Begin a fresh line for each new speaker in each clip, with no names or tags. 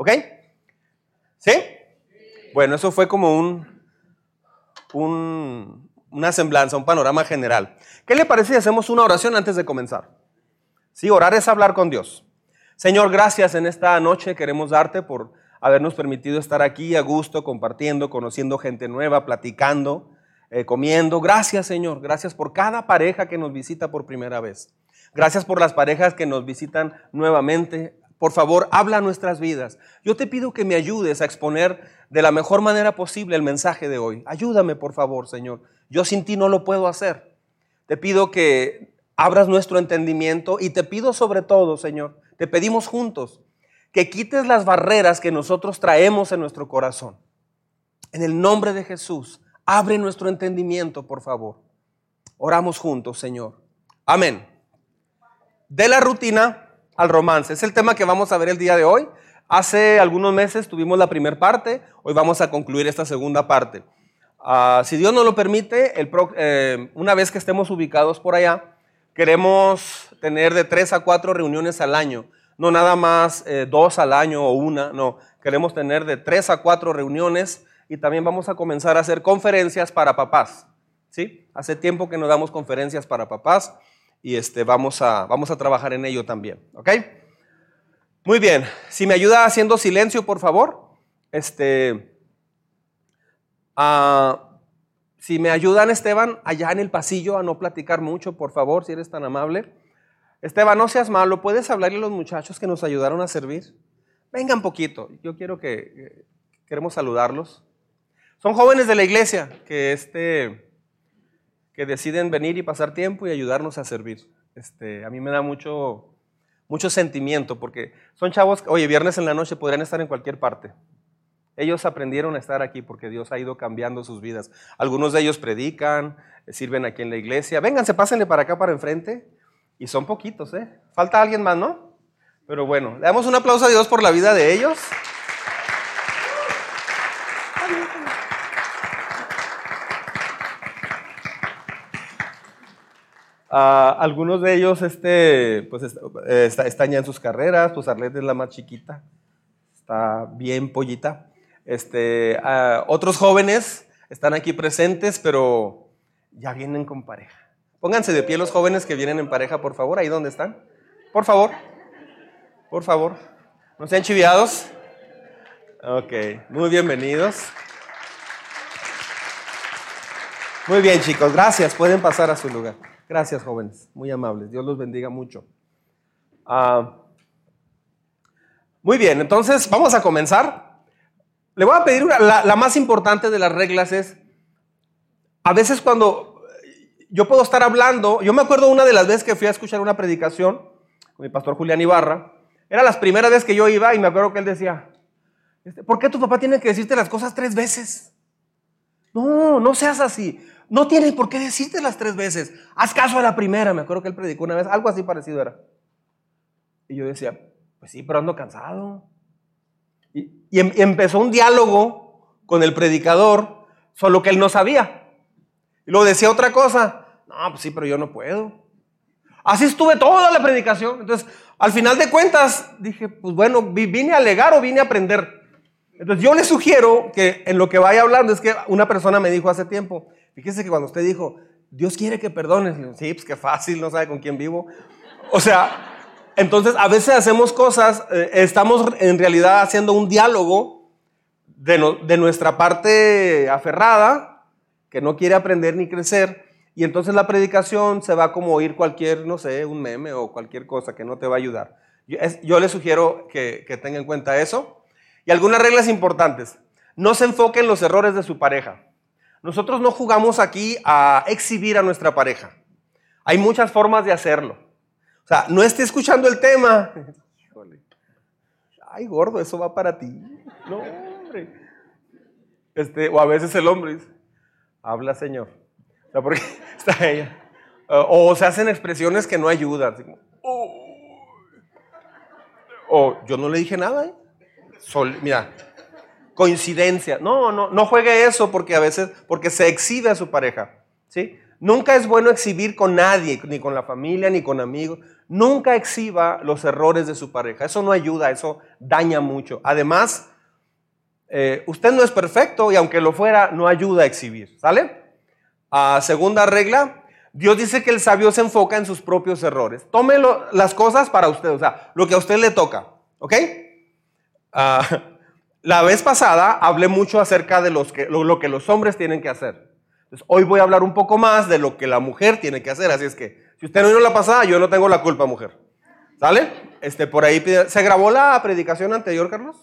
¿Ok? ¿Sí? Bueno, eso fue como un, un, una semblanza, un panorama general. ¿Qué le parece si hacemos una oración antes de comenzar? Sí, orar es hablar con Dios. Señor, gracias en esta noche. Queremos darte por habernos permitido estar aquí a gusto, compartiendo, conociendo gente nueva, platicando, eh, comiendo. Gracias, Señor. Gracias por cada pareja que nos visita por primera vez. Gracias por las parejas que nos visitan nuevamente. Por favor, habla nuestras vidas. Yo te pido que me ayudes a exponer de la mejor manera posible el mensaje de hoy. Ayúdame, por favor, Señor. Yo sin ti no lo puedo hacer. Te pido que abras nuestro entendimiento y te pido sobre todo, Señor, te pedimos juntos que quites las barreras que nosotros traemos en nuestro corazón. En el nombre de Jesús, abre nuestro entendimiento, por favor. Oramos juntos, Señor. Amén. De la rutina al romance. Es el tema que vamos a ver el día de hoy. Hace algunos meses tuvimos la primera parte, hoy vamos a concluir esta segunda parte. Ah, si Dios nos lo permite, eh, una vez que estemos ubicados por allá, queremos tener de tres a cuatro reuniones al año. No nada más eh, dos al año o una, no. Queremos tener de tres a cuatro reuniones y también vamos a comenzar a hacer conferencias para papás. ¿sí? Hace tiempo que no damos conferencias para papás y este, vamos, a, vamos a trabajar en ello también. ¿Ok? Muy bien. Si me ayuda haciendo silencio, por favor. Este. Ah, si me ayudan, Esteban, allá en el pasillo a no platicar mucho, por favor, si eres tan amable. Esteban, no seas malo, ¿puedes hablarle a los muchachos que nos ayudaron a servir? Vengan poquito, yo quiero que, queremos saludarlos. Son jóvenes de la iglesia que, este, que deciden venir y pasar tiempo y ayudarnos a servir. Este, a mí me da mucho, mucho sentimiento porque son chavos, oye, viernes en la noche podrían estar en cualquier parte. Ellos aprendieron a estar aquí porque Dios ha ido cambiando sus vidas. Algunos de ellos predican, sirven aquí en la iglesia. Vénganse, pásenle para acá, para enfrente. Y son poquitos, ¿eh? Falta alguien más, ¿no? Pero bueno, le damos un aplauso a Dios por la vida de ellos. Ah, algunos de ellos este, pues, están ya en sus carreras, pues Arlette es la más chiquita, está bien pollita. Este, ah, otros jóvenes están aquí presentes, pero ya vienen con pareja. Pónganse de pie los jóvenes que vienen en pareja, por favor, ahí donde están. Por favor, por favor. ¿No sean chiviados? Ok, muy bienvenidos. Muy bien, chicos, gracias. Pueden pasar a su lugar. Gracias, jóvenes. Muy amables. Dios los bendiga mucho. Ah, muy bien, entonces vamos a comenzar. Le voy a pedir la, más importante de las reglas es, a veces cuando yo puedo estar hablando, yo me acuerdo una de las veces que fui a escuchar una predicación con mi pastor Julián Ibarra, era las primeras veces que yo iba y me acuerdo que él decía, este, ¿por qué tu papá tiene que decirte las cosas tres veces? No, no seas así. No tienes por qué decirte las tres veces. Haz caso a la primera. Me acuerdo que él predicó una vez, algo así parecido era. Y yo decía, pues sí, pero ando cansado. Y, em, empezó un diálogo con el predicador, solo que él no sabía. Y luego decía otra cosa. No, pues sí, pero yo no puedo. Así estuve toda la predicación. Entonces, al final de cuentas, dije, pues bueno, vine a alegar o vine a aprender. Entonces, yo le sugiero que en lo que vaya hablando, es que una persona me dijo hace tiempo, fíjese que cuando usted dijo, Dios quiere que perdones, sí, pues qué fácil, no sabe con quién vivo. O sea, entonces, a veces hacemos cosas, eh, estamos en realidad haciendo un diálogo de, nuestra parte aferrada, que no quiere aprender ni crecer, y entonces la predicación se va como oír cualquier, no sé, un meme o cualquier cosa que no te va a ayudar. Yo, le sugiero que, que tenga en cuenta eso. Y algunas reglas importantes. No se enfoque en los errores de su pareja. Nosotros no jugamos aquí a exhibir a nuestra pareja. Hay muchas formas de hacerlo. O sea, no esté escuchando el tema. Ay, gordo, eso va para ti. No, hombre. Este, o a veces el hombre dice, habla Señor. O sea, porque está ella. O, se hacen expresiones que no ayudan. o yo no le dije nada. ¿eh? mira, coincidencia. No, no, no juegue eso porque a veces, porque se exhibe a su pareja. ¿sí? Nunca es bueno exhibir con nadie, ni con la familia, ni con amigos. Nunca exhiba los errores de su pareja. Eso no ayuda, eso daña mucho. Además, eh, usted no es perfecto y aunque lo fuera, no ayuda a exhibir. ¿Sale? Ah, segunda regla, Dios dice que el sabio se enfoca en sus propios errores. Tómelo las cosas para usted, o sea, lo que a usted le toca. ¿Ok? Ah, la vez pasada hablé mucho acerca de los que, lo, que los hombres tienen que hacer. hoy voy a hablar un poco más de lo que la mujer tiene que hacer. Así es que, si usted no vino la pasada, yo no tengo la culpa, mujer. ¿Sale? Este, por ahí, ¿se grabó la predicación anterior, Carlos?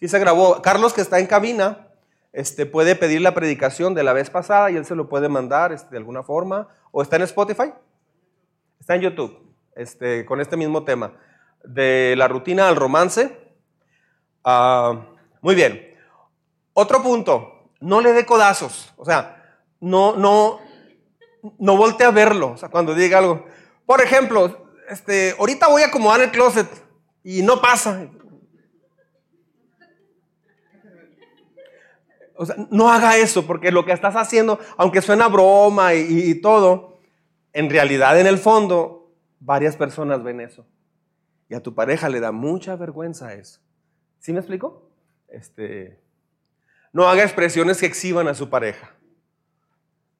Sí, se grabó. Carlos, que está en cabina, este, puede pedir la predicación de la vez pasada y él se lo puede mandar este, de alguna forma. ¿O está en Spotify? Está en YouTube, este, con este mismo tema. De la rutina al romance. Ah, muy bien. Otro punto, no le dé codazos. O sea, no, no, no volte a verlo. O sea, cuando diga algo. Por ejemplo, este, ahorita voy a acomodar el closet y no pasa. O sea, no haga eso, porque lo que estás haciendo, aunque suena broma y, todo, en realidad en el fondo, varias personas ven eso. Y a tu pareja le da mucha vergüenza eso. ¿Sí me explico? Este, no haga expresiones que exhiban a su pareja.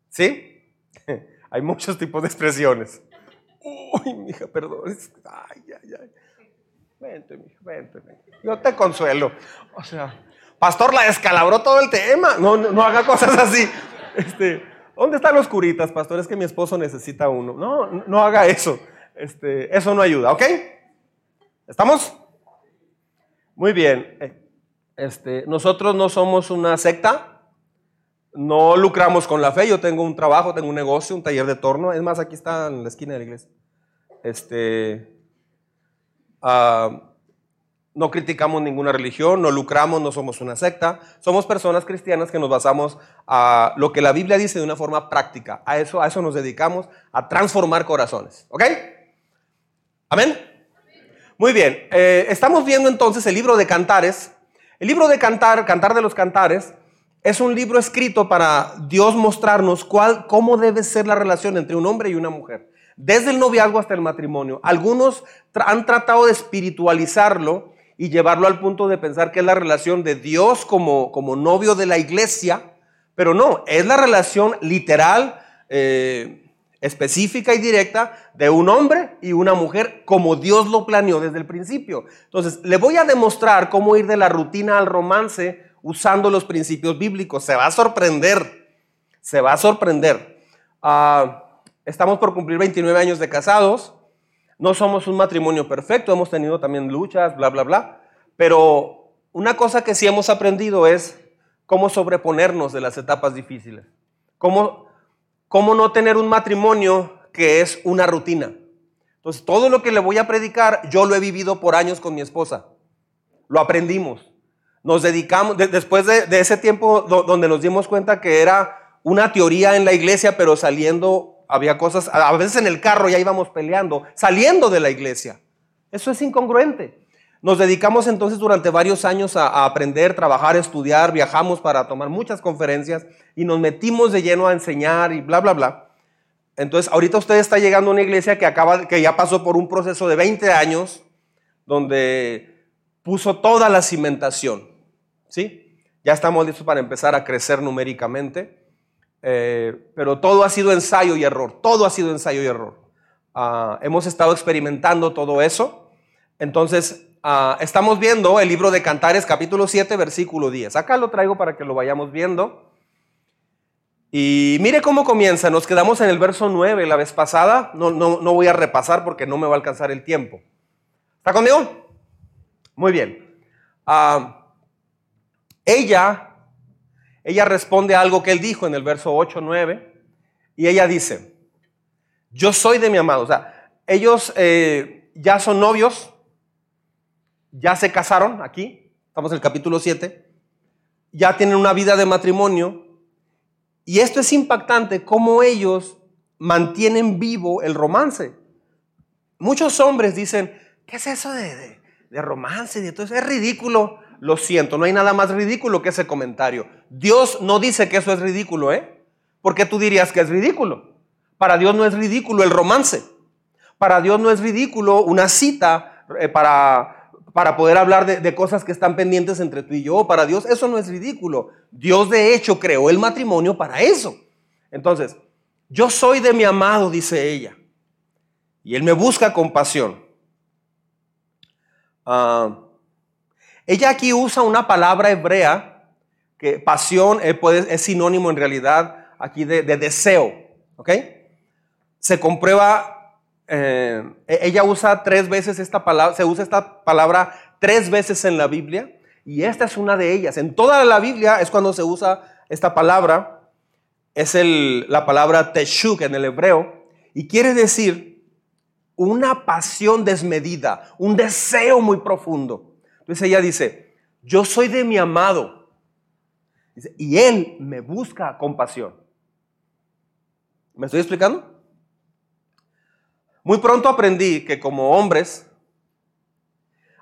¿Sí? Hay muchos tipos de expresiones. Uy, mija, perdón. Ay, ay, ay. Vente, mija, vente, vente. Yo te consuelo. O sea, Pastor, la descalabró todo el tema. No, no, haga cosas así. Este, ¿Dónde están los curitas, pastor? Es que mi esposo necesita uno. No, no haga eso. Este, eso no ayuda, ¿ok? ¿Estamos? Muy bien. Este, nosotros no somos una secta. No lucramos con la fe. Yo tengo un trabajo, tengo un negocio, un taller de torno. Es más, aquí está en la esquina de la iglesia. Este. Uh, no criticamos ninguna religión, no lucramos, no somos una secta. Somos personas cristianas que nos basamos a lo que la Biblia dice de una forma práctica. A eso, a eso nos dedicamos, a transformar corazones. ¿Ok? Amén. Muy bien. Eh, estamos viendo entonces el libro de Cantares. El libro de Cantar, Cantar de los Cantares, es un libro escrito para Dios mostrarnos cuál, cómo debe ser la relación entre un hombre y una mujer. Desde el noviazgo hasta el matrimonio. Algunos han tratado de espiritualizarlo y llevarlo al punto de pensar que es la relación de Dios como, como novio de la iglesia, pero no, es la relación literal, eh, específica y directa de un hombre y una mujer como Dios lo planeó desde el principio. Entonces, le voy a demostrar cómo ir de la rutina al romance usando los principios bíblicos. Se va a sorprender, se va a sorprender. Ah, estamos por cumplir 29 años de casados. No somos un matrimonio perfecto, hemos tenido también luchas, bla, bla, bla. Pero una cosa que sí hemos aprendido es cómo sobreponernos de las etapas difíciles. Cómo, cómo no tener un matrimonio que es una rutina. Entonces, todo lo que le voy a predicar, yo lo he vivido por años con mi esposa. Lo aprendimos. Nos dedicamos, después de, ese tiempo donde nos dimos cuenta que era una teoría en la iglesia, pero saliendo había cosas, a veces en el carro ya íbamos peleando, saliendo de la iglesia. Eso es incongruente. Nos dedicamos entonces durante varios años a, aprender, trabajar, estudiar, viajamos para tomar muchas conferencias y nos metimos de lleno a enseñar y bla, bla, bla. Entonces, ahorita usted está llegando a una iglesia que, acaba, que ya pasó por un proceso de 20 años donde puso toda la cimentación. ¿Sí? Ya estamos listos para empezar a crecer numéricamente. Eh, pero todo ha sido ensayo y error, todo ha sido ensayo y error. Ah, hemos estado experimentando todo eso. Entonces, ah, estamos viendo el libro de Cantares, capítulo 7, versículo 10. Acá lo traigo para que lo vayamos viendo. Y mire cómo comienza. Nos quedamos en el verso 9 la vez pasada. No, no, no voy a repasar porque no me va a alcanzar el tiempo. ¿Está conmigo? Muy bien. Ah, ella ella responde a algo que él dijo en el verso 8, 9, y ella dice, yo soy de mi amado. O sea, ellos eh, ya son novios, ya se casaron aquí, estamos en el capítulo 7, ya tienen una vida de matrimonio, y esto es impactante, cómo ellos mantienen vivo el romance. Muchos hombres dicen, ¿qué es eso de, de romance? De todo eso? Es ridículo. Lo siento, no hay nada más ridículo que ese comentario. Dios no dice que eso es ridículo, ¿eh? Porque tú dirías que es ridículo. Para Dios no es ridículo el romance. Para Dios no es ridículo una cita eh, para, para poder hablar de, de cosas que están pendientes entre tú y yo. Para Dios eso no es ridículo. Dios de hecho creó el matrimonio para eso. Entonces, yo soy de mi amado, dice ella. Y él me busca con pasión. Ah, ella aquí usa una palabra hebrea, que pasión eh, es sinónimo en realidad aquí de, deseo. ¿Ok? Se comprueba, eh, ella usa tres veces esta palabra, se usa esta palabra tres veces en la Biblia. Y esta es una de ellas. En toda la Biblia es cuando se usa esta palabra. Es la palabra teshuk en el hebreo. Y quiere decir una pasión desmedida, un deseo muy profundo. Entonces ella dice, yo soy de mi amado. y él me busca con pasión. ¿Me estoy explicando? Muy pronto aprendí que como hombres,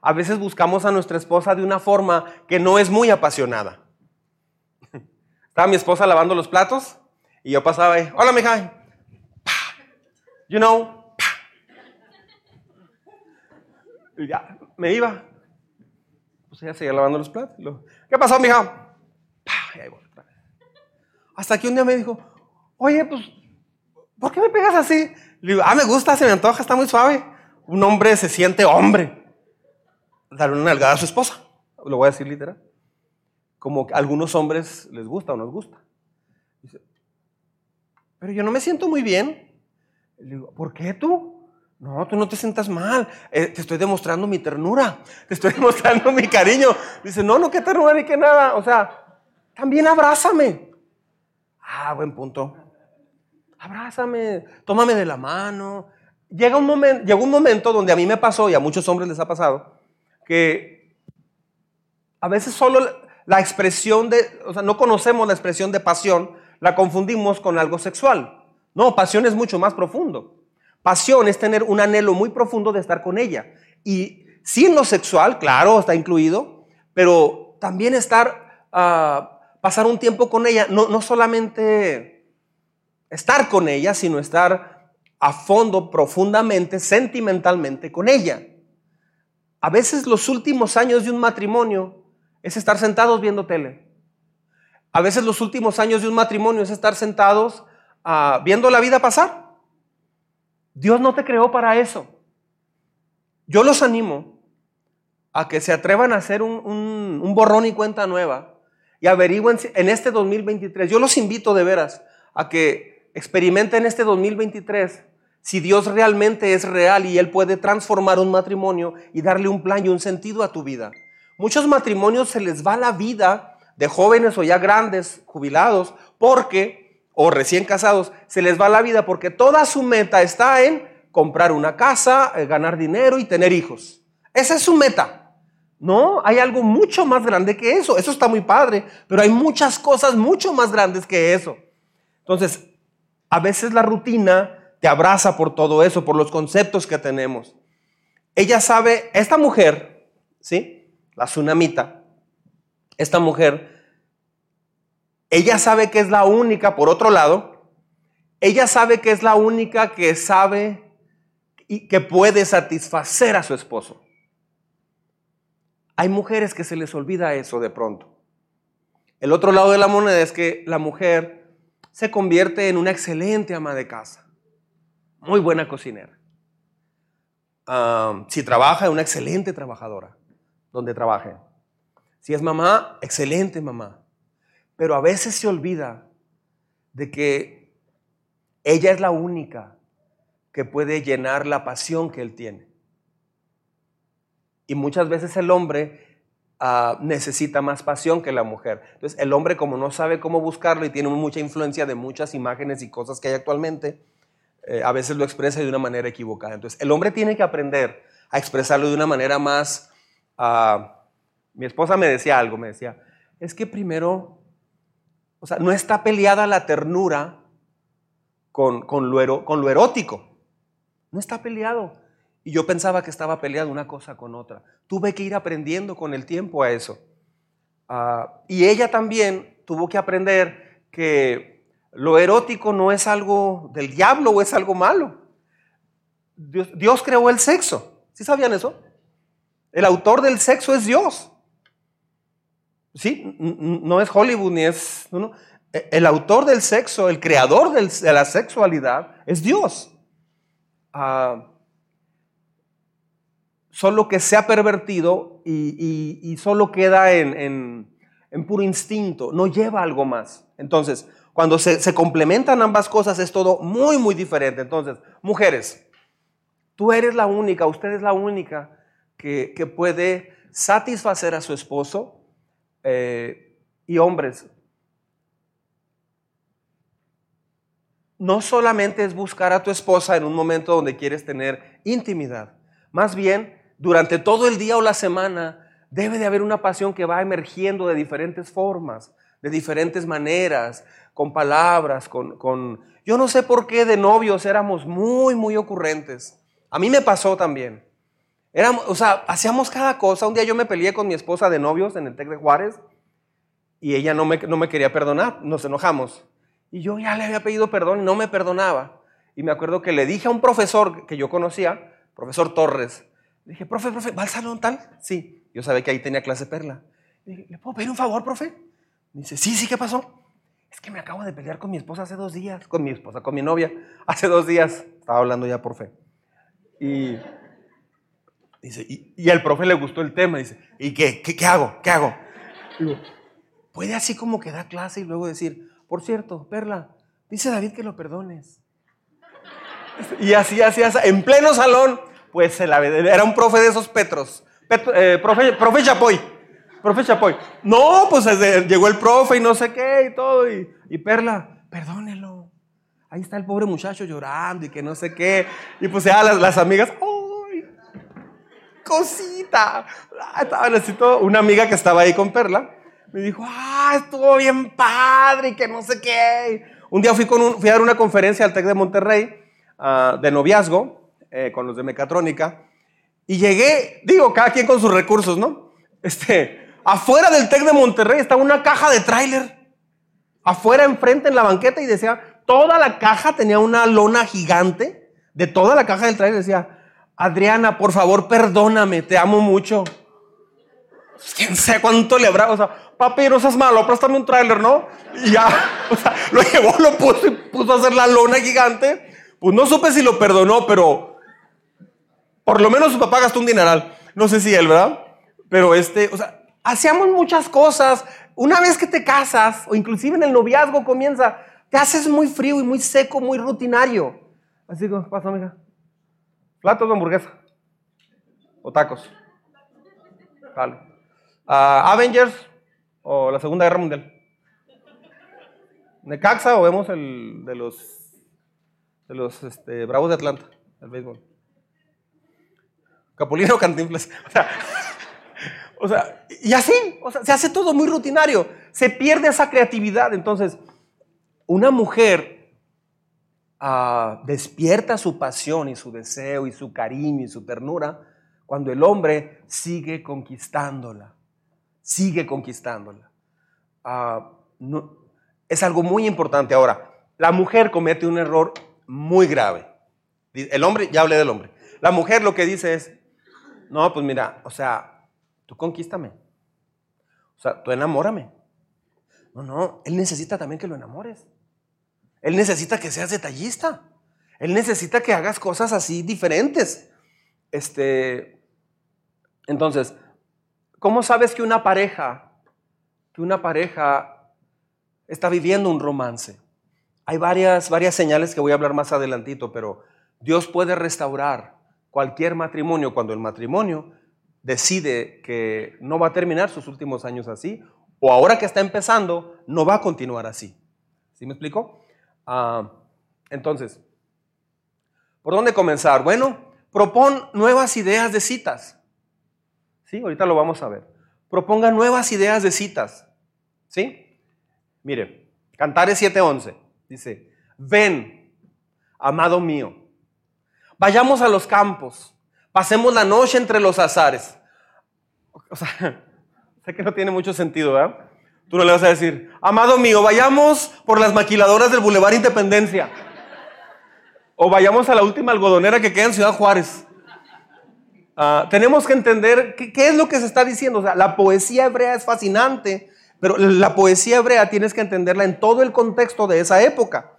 a veces buscamos a nuestra esposa de una forma que no es muy apasionada. Estaba mi esposa lavando los platos y yo pasaba ahí, hola mija, you know, Y ya, me iba. Pues ella seguía lavando los platos. ¿Qué pasó, mija? Hasta que un día me dijo, oye, pues, ¿por qué me pegas así? Le digo, ah, me gusta, se me antoja, está muy suave. Un hombre se siente hombre. Darle una nalgada a su esposa. Lo voy a decir literal. Como a algunos hombres les gusta o no les gusta. Dice, pero yo no me siento muy bien. Le digo, ¿por qué tú? No, tú no te sientas mal. Eh, te estoy demostrando mi ternura. Te estoy demostrando mi cariño. Dice, no, no, qué ternura ni qué nada. O sea, también abrázame. Ah, buen punto. Abrázame, tómame de la mano. Llega un momento, llegó un momento donde a mí me pasó y a muchos hombres les ha pasado que a veces solo la expresión de, o sea, no conocemos la expresión de pasión, la confundimos con algo sexual. No, pasión es mucho más profundo. Pasión es tener un anhelo muy profundo de estar con ella. Y sin lo sexual, claro, está incluido, pero también estar, ah, pasar un tiempo con ella, no, no solamente estar con ella, sino estar a fondo, profundamente, sentimentalmente con ella. A veces los últimos años de un matrimonio es estar sentados viendo tele. A veces los últimos años de un matrimonio es estar sentados ah, viendo la vida pasar. Dios no te creó para eso. Yo los animo a que se atrevan a hacer un, borrón y cuenta nueva y averigüen en este 2023. Yo los invito de veras a que experimenten este 2023 si Dios realmente es real y Él puede transformar un matrimonio y darle un plan y un sentido a tu vida. Muchos matrimonios se les va la vida de jóvenes o ya grandes, jubilados, porque o recién casados, se les va la vida porque toda su meta está en comprar una casa, eh, ganar dinero y tener hijos. Esa es su meta. No, hay algo mucho más grande que eso. Eso está muy padre, pero hay muchas cosas mucho más grandes que eso. Entonces, a veces la rutina te abraza por todo eso, por los conceptos que tenemos. Ella sabe, esta mujer, ¿sí? La tsunamita, esta mujer ella sabe que es la única, por otro lado, ella sabe que es la única que sabe y que puede satisfacer a su esposo. Hay mujeres que se les olvida eso de pronto. El otro lado de la moneda es que la mujer se convierte en una excelente ama de casa, muy buena cocinera. si trabaja, es una excelente trabajadora donde trabaje. Si es mamá, excelente mamá. Pero a veces se olvida de que ella es la única que puede llenar la pasión que él tiene. Y muchas veces el hombre ah, necesita más pasión que la mujer. Entonces el hombre como no sabe cómo buscarlo y tiene mucha influencia de muchas imágenes y cosas que hay actualmente, eh, a veces lo expresa de una manera equivocada. Entonces el hombre tiene que aprender a expresarlo de una manera más... Ah, mi esposa me decía algo, me decía, es que primero o sea, no está peleada la ternura con, con, lo, con lo erótico. No está peleado. Y yo pensaba que estaba peleado una cosa con otra. Tuve que ir aprendiendo con el tiempo a eso. Ah, y ella también tuvo que aprender que lo erótico no es algo del diablo o es algo malo. Dios, creó el sexo. ¿Sí sabían eso? El autor del sexo es Dios. ¿Sí? No es Hollywood ni es... E, el autor del sexo, el creador de la sexualidad es Dios. Ah, solo que se ha pervertido y, solo queda en, puro instinto, no lleva algo más. Entonces, cuando se, complementan ambas cosas es todo muy, muy diferente. Entonces, mujeres, tú eres la única, usted es la única que, puede satisfacer a su esposo. Eh, y hombres, no solamente es buscar a tu esposa en un momento donde quieres tener intimidad, más bien durante todo el día o la semana debe de haber una pasión que va emergiendo de diferentes formas, de diferentes maneras, con palabras, con, Yo no sé por qué de novios éramos muy, muy ocurrentes. A mí me pasó también. Éramos, o sea, hacíamos cada cosa. Un día yo me peleé con mi esposa de novios en el TEC de Juárez y ella no me, no me quería perdonar. Nos enojamos. Y yo ya le había pedido perdón y no me perdonaba. Y me acuerdo que le dije a un profesor que yo conocía, profesor Torres, dije, profe, profe, ¿va al salón tal? Sí. Yo sabía que ahí tenía clase perla. Le dije, ¿le puedo pedir un favor, profe? Me dice, sí, sí, ¿qué pasó? Es que me acabo de pelear con mi esposa hace dos días, con mi esposa, con mi novia, hace dos días. Estaba hablando ya por fe. Y dice, y, el profe le gustó el tema. Dice, ¿y qué? ¿Qué, hago? ¿Qué hago? Digo, puede así como que da clase y luego decir, por cierto, Perla, dice David que lo perdones. Y así, así, así, en pleno salón, pues era un profe de esos Petros. Eh, profe, profe Chapoy. Profe Chapoy. No, pues llegó el profe y no sé qué y todo. Y, Perla, perdónelo. Ahí está el pobre muchacho llorando y que no sé qué. Y pues ya las, las amigas, ¡ay! Cosita. Ah, estaban así todo. Una amiga que estaba ahí con Perla me dijo, ah, estuvo bien padre y que no sé qué. Un día fui, con un, fui a dar una conferencia al TEC de Monterrey ah, de noviazgo eh, con los de mecatrónica y llegué, digo, cada quien con sus recursos, ¿no? Este, afuera del TEC de Monterrey estaba una caja de tráiler. Afuera, enfrente, en la banqueta y decía, toda la caja tenía una lona gigante. De toda la caja del tráiler decía, Adriana, por favor, perdóname, te amo mucho. Quién sé cuánto le habrá, o sea, papi, no seas malo, préstame un tráiler, ¿no? Y ya, o sea, lo llevó, lo puso y puso a hacer la lona gigante. Pues no supe si lo perdonó, pero por lo menos su papá gastó un dineral. No sé si él, ¿verdad? Pero este, o sea, hacíamos muchas cosas. Una vez que te casas, o inclusive en el noviazgo comienza, te haces muy frío y muy seco, muy rutinario. Así que, pasa, amiga. Platos de hamburguesa. O tacos. Vale. Ah, Avengers, o la Segunda Guerra Mundial? ¿Necaxa o vemos el de los, de los este, Bravos de Atlanta, el béisbol? Capulino Cantinflas. O sea, y así, o sea, se hace todo muy rutinario, se pierde esa creatividad. Entonces, una mujer ah, despierta su pasión y su deseo y su cariño y su ternura cuando el hombre sigue conquistándola sigue conquistándola. Ah, es algo muy importante. Ahora, la mujer comete un error muy grave. El hombre, ya hablé del hombre. La mujer lo que dice es, no, pues mira, o sea, tú conquístame. O sea, tú enamórame. No, no, él necesita también que lo enamores. Él necesita que seas detallista. Él necesita que hagas cosas así diferentes. Este, entonces, ¿Cómo sabes que una pareja, que una pareja está viviendo un romance? Hay varias, varias señales que voy a hablar más adelantito, pero Dios puede restaurar cualquier matrimonio cuando el matrimonio decide que no va a terminar sus últimos años así, o ahora que está empezando, no va a continuar así. ¿Sí me explico? Ah, entonces, ¿por dónde comenzar? Bueno, propon nuevas ideas de citas. ¿Sí? Ahorita lo vamos a ver. Proponga nuevas ideas de citas. ¿Sí? Mire, Cantares 7:11 dice, ven, amado mío, vayamos a los campos, pasemos la noche entre los azares. O sea, sé que no tiene mucho sentido, ¿verdad? Tú no le vas a decir, amado mío, vayamos por las maquiladoras del Boulevard Independencia. O vayamos a la última algodonera que queda en Ciudad Juárez. Ah, tenemos que entender qué, qué, es lo que se está diciendo. O sea, la poesía hebrea es fascinante, pero la poesía hebrea tienes que entenderla en todo el contexto de esa época.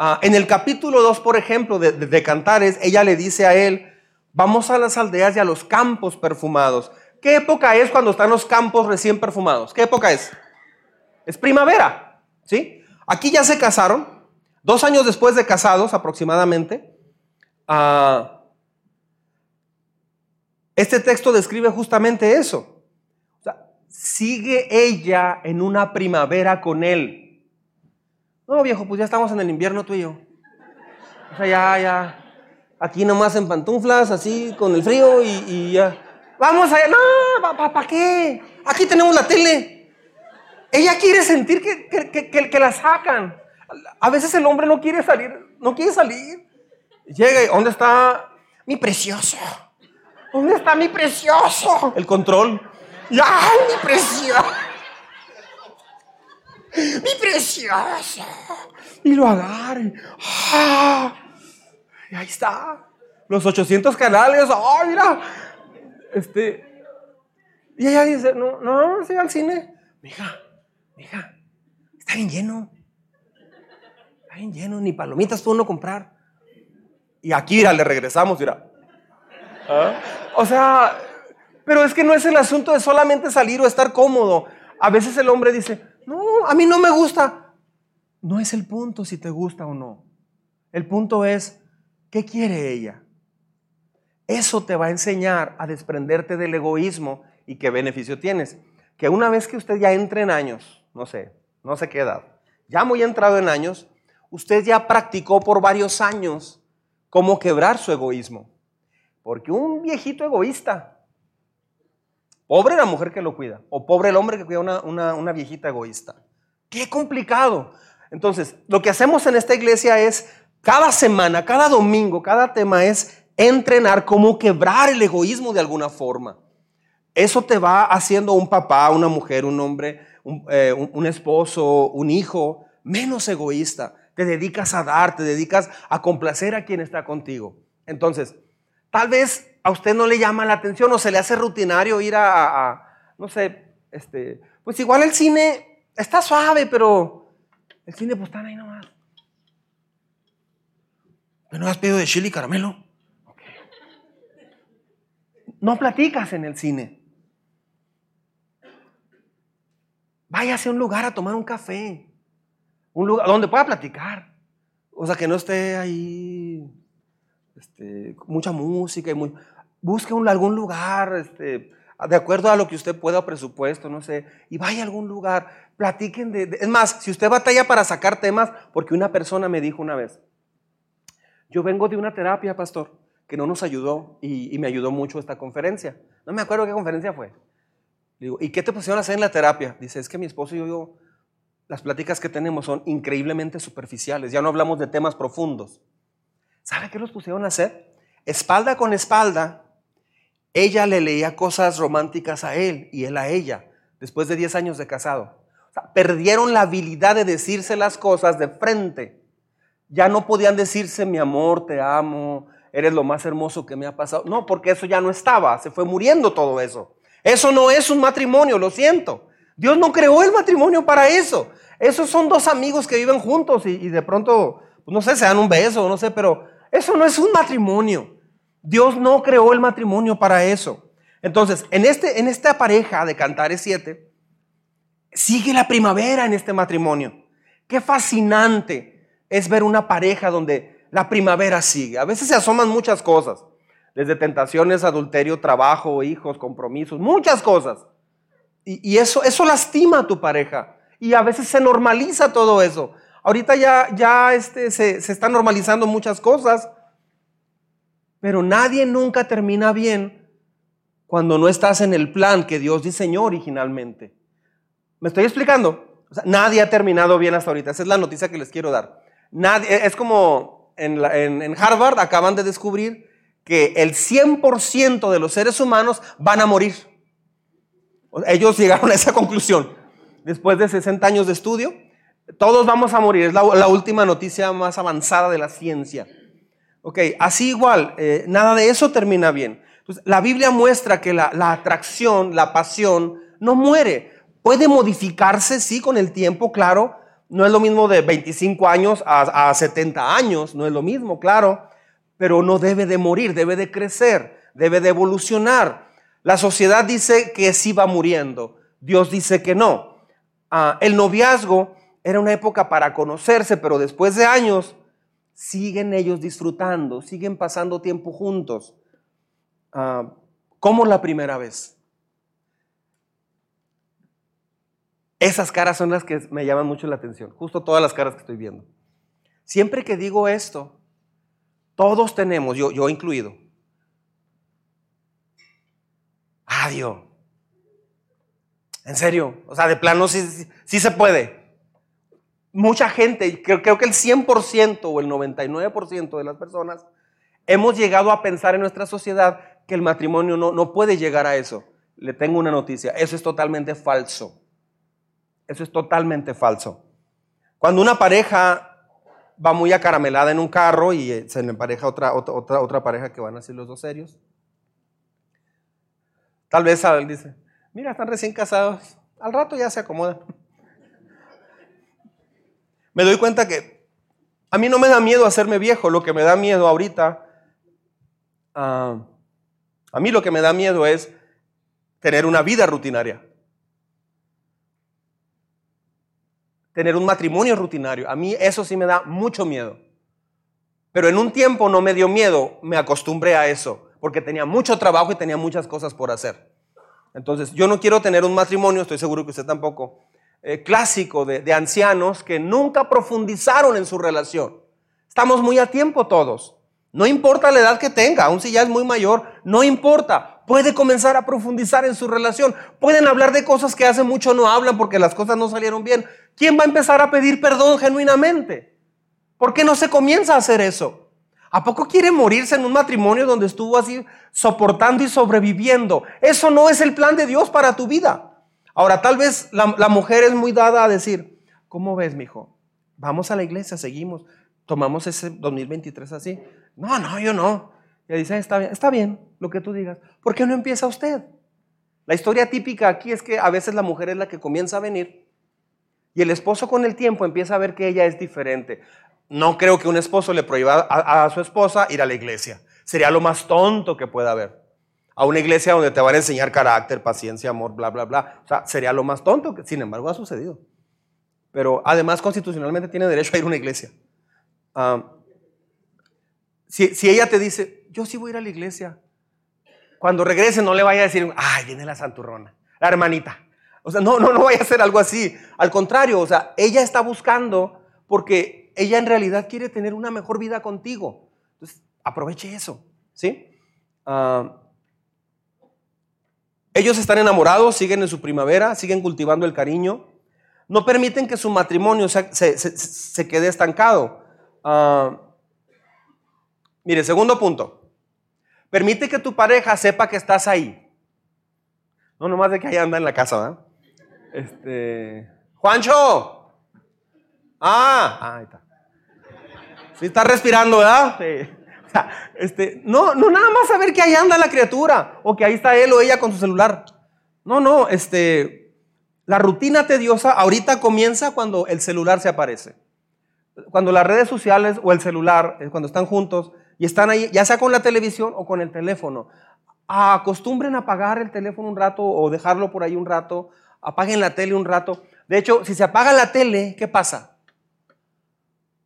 Ah, en el capítulo 2, por ejemplo, de, Cantares, ella le dice a él, vamos a las aldeas y a los campos perfumados. ¿Qué época es cuando están los campos recién perfumados? ¿Qué época es? Es primavera, ¿sí? Aquí ya se casaron, dos años después de casados aproximadamente. Uh, este texto describe justamente eso. Sigue ella en una primavera con él. No, viejo, pues ya estamos en el invierno tú y yo. O sea, ya, ya. Aquí nomás en pantuflas, así, con el frío y, y ya. Vamos allá. No, ¿para pa, pa qué? Aquí tenemos la tele. Ella quiere sentir que, que, que, que, la sacan. A veces el hombre no quiere salir, no quiere salir. Llega y, ¿dónde está mi precioso? ¿Dónde está mi precioso? El control. ¡Ay, mi precioso! ¡Mi precioso! Y lo agarre. ¡Ah! Y ahí está. Los 800 canales. ¡Ay, mira! Este. Y ella dice: No, no, se va al cine. Mija, mija, está bien lleno. Está bien lleno. Ni palomitas pudo uno comprar. Y aquí, mira, le regresamos, mira. ¿Ah? O sea, pero es que no es el asunto de solamente salir o estar cómodo. A veces el hombre dice, no, a mí no me gusta. No es el punto si te gusta o no. El punto es, ¿qué quiere ella? Eso te va a enseñar a desprenderte del egoísmo y qué beneficio tienes. Que una vez que usted ya entre en años, no sé, no sé qué edad, ya muy entrado en años, usted ya practicó por varios años cómo quebrar su egoísmo. Porque un viejito egoísta, pobre la mujer que lo cuida, o pobre el hombre que cuida una, una, viejita egoísta. Qué complicado. Entonces, lo que hacemos en esta iglesia es, cada semana, cada domingo, cada tema es entrenar cómo quebrar el egoísmo de alguna forma. Eso te va haciendo un papá, una mujer, un hombre, un, eh, esposo, un hijo, menos egoísta. Te dedicas a dar, te dedicas a complacer a quien está contigo. Entonces, Tal vez a usted no le llama la atención o se le hace rutinario ir a, no sé, este, pues igual el cine está suave, pero el cine pues está ahí nomás. ¿No has pedido de chile y caramelo? Okay. No platicas en el cine. Váyase a un lugar a tomar un café. Un lugar donde pueda platicar. O sea, que no esté ahí este, mucha música y busque un, algún lugar, este, de acuerdo a lo que usted pueda presupuesto, no sé, y vaya a algún lugar, platiquen de, es más, si usted batalla para sacar temas, porque una persona me dijo una vez, yo vengo de una terapia, pastor, que no nos ayudó y, y me ayudó mucho esta conferencia. No me acuerdo qué conferencia fue. Digo, ¿y qué te pusieron a hacer en la terapia? Dice, es que mi esposo y yo, yo, las pláticas que tenemos son increíblemente superficiales, ya no hablamos de temas profundos. ¿Sabe qué los pusieron a hacer? Espalda con espalda, ella le leía cosas románticas a él y él a ella, después de 10 años de casado. O sea, perdieron la habilidad de decirse las cosas de frente. Ya no podían decirse, mi amor, te amo, eres lo más hermoso que me ha pasado. No, porque eso ya no estaba, se fue muriendo todo eso. Eso no es un matrimonio, lo siento. Dios no creó el matrimonio para eso. Esos son dos amigos que viven juntos y, y de pronto, pues no sé, se dan un beso, no sé, pero eso no es un matrimonio. Dios no creó el matrimonio para eso. Entonces, en, este, en esta pareja de Cantares 7, sigue la primavera en este matrimonio. Qué fascinante es ver una pareja donde la primavera sigue. A veces se asoman muchas cosas, desde tentaciones, adulterio, trabajo, hijos, compromisos, muchas cosas. Y, y eso, eso lastima a tu pareja. Y a veces se normaliza todo eso. Ahorita ya, ya este, se, se están normalizando muchas cosas, pero nadie nunca termina bien cuando no estás en el plan que Dios diseñó originalmente. ¿Me estoy explicando? Nadie ha terminado bien hasta ahorita. Esa es la noticia que les quiero dar. Nadie, es como en, en, en Harvard acaban de descubrir que el 100% de los seres humanos van a morir. Ellos llegaron a esa conclusión. después de 60 años de estudio. Todos vamos a morir, es la, última noticia más avanzada de la ciencia. Ok, así igual, eh, nada de eso termina bien. La Biblia muestra que la, atracción, la pasión, no muere. Puede modificarse, sí, con el tiempo, claro. No es lo mismo de 25 años a, a 70 años, no es lo mismo, claro. Pero no debe de morir, debe de crecer, debe de evolucionar. La sociedad dice que sí va muriendo, Dios dice que no. Ah, el noviazgo era una época para conocerse, pero después de años siguen ellos disfrutando, siguen pasando tiempo juntos. Ah, como la primera vez. Esas caras son las que me llaman mucho la atención, justo todas las caras que estoy viendo. Siempre que digo esto, todos tenemos, yo, yo incluido, Adiós. En serio, o sea, de plano sí, sí, se puede. Mucha gente, creo, que el 100% o el 99% de las personas hemos llegado a pensar en nuestra sociedad que el matrimonio no, no puede llegar a eso. Le tengo una noticia, eso es totalmente falso. Eso es totalmente falso. Cuando una pareja va muy acaramelada en un carro y eh, se le empareja otra, otra, otra, otra pareja que van a ser los dos serios, Tal vez alguien dice, mira, están recién casados, al rato ya se acomodan. Me doy cuenta que a mí no me da miedo hacerme viejo, lo que me da miedo ahorita, ah, a mí lo que me da miedo es tener una vida rutinaria. Tener un matrimonio rutinario. A mí eso sí me da mucho miedo. Pero en un tiempo no me dio miedo, me acostumbré a eso porque tenía mucho trabajo y tenía muchas cosas por hacer. Entonces, yo no quiero tener un matrimonio, estoy seguro que usted tampoco, eh, clásico de, de ancianos que nunca profundizaron en su relación. Estamos muy a tiempo todos. No importa la edad que tenga, aun si ya es muy mayor, no importa. Puede comenzar a profundizar en su relación. Pueden hablar de cosas que hace mucho no hablan porque las cosas no salieron bien. ¿Quién va a empezar a pedir perdón genuinamente? ¿Por qué no se comienza a hacer eso? ¿A poco quiere morirse en un matrimonio donde estuvo así soportando y sobreviviendo? Eso no es el plan de Dios para tu vida. Ahora, tal vez la, mujer es muy dada a decir, ¿cómo ves, mijo? Vamos a la iglesia, seguimos, tomamos ese 2023 así. No, no, yo no. Y dice, está bien, está bien lo que tú digas. ¿Por qué no empieza usted? La historia típica aquí es que a veces la mujer es la que comienza a venir y el esposo con el tiempo empieza a ver que ella es diferente. No creo que un esposo le prohíba a, su esposa ir a la iglesia. Sería lo más tonto que pueda haber. A una iglesia donde te van a enseñar carácter, paciencia, amor, bla, bla, bla. O sea, sería lo más tonto. Que, sin embargo, ha sucedido. Pero además, constitucionalmente tiene derecho a ir a una iglesia. si, si ella te dice, yo sí voy a ir a la iglesia, cuando regrese no le vaya a decir, ay, viene la santurrona, la hermanita. O sea, no, no, no vaya a ser algo así. Al contrario, o sea, ella está buscando porque ella en realidad quiere tener una mejor vida contigo. Entonces, aproveche eso, ¿sí? Ellos están enamorados, siguen en su primavera, siguen cultivando el cariño. No permiten que su matrimonio se, quede estancado. Ah, mire, segundo punto. Permite que tu pareja sepa que estás ahí. No nomás de que ahí anda en la casa, ¿verdad? Este, Juancho. Ah, ahí está. Sí, está respirando, ¿verdad? Este, no, no nada más saber que ahí anda la criatura o que ahí está él o ella con su celular. No, no, este, la rutina tediosa ahorita comienza cuando el celular se aparece. Cuando las redes sociales o el celular, eh, cuando están juntos y están ahí, ya sea con la televisión o con el teléfono, acostumbren a apagar el teléfono un rato o dejarlo por ahí un rato, apaguen la tele un rato. De hecho, si se apaga la tele, ¿qué pasa?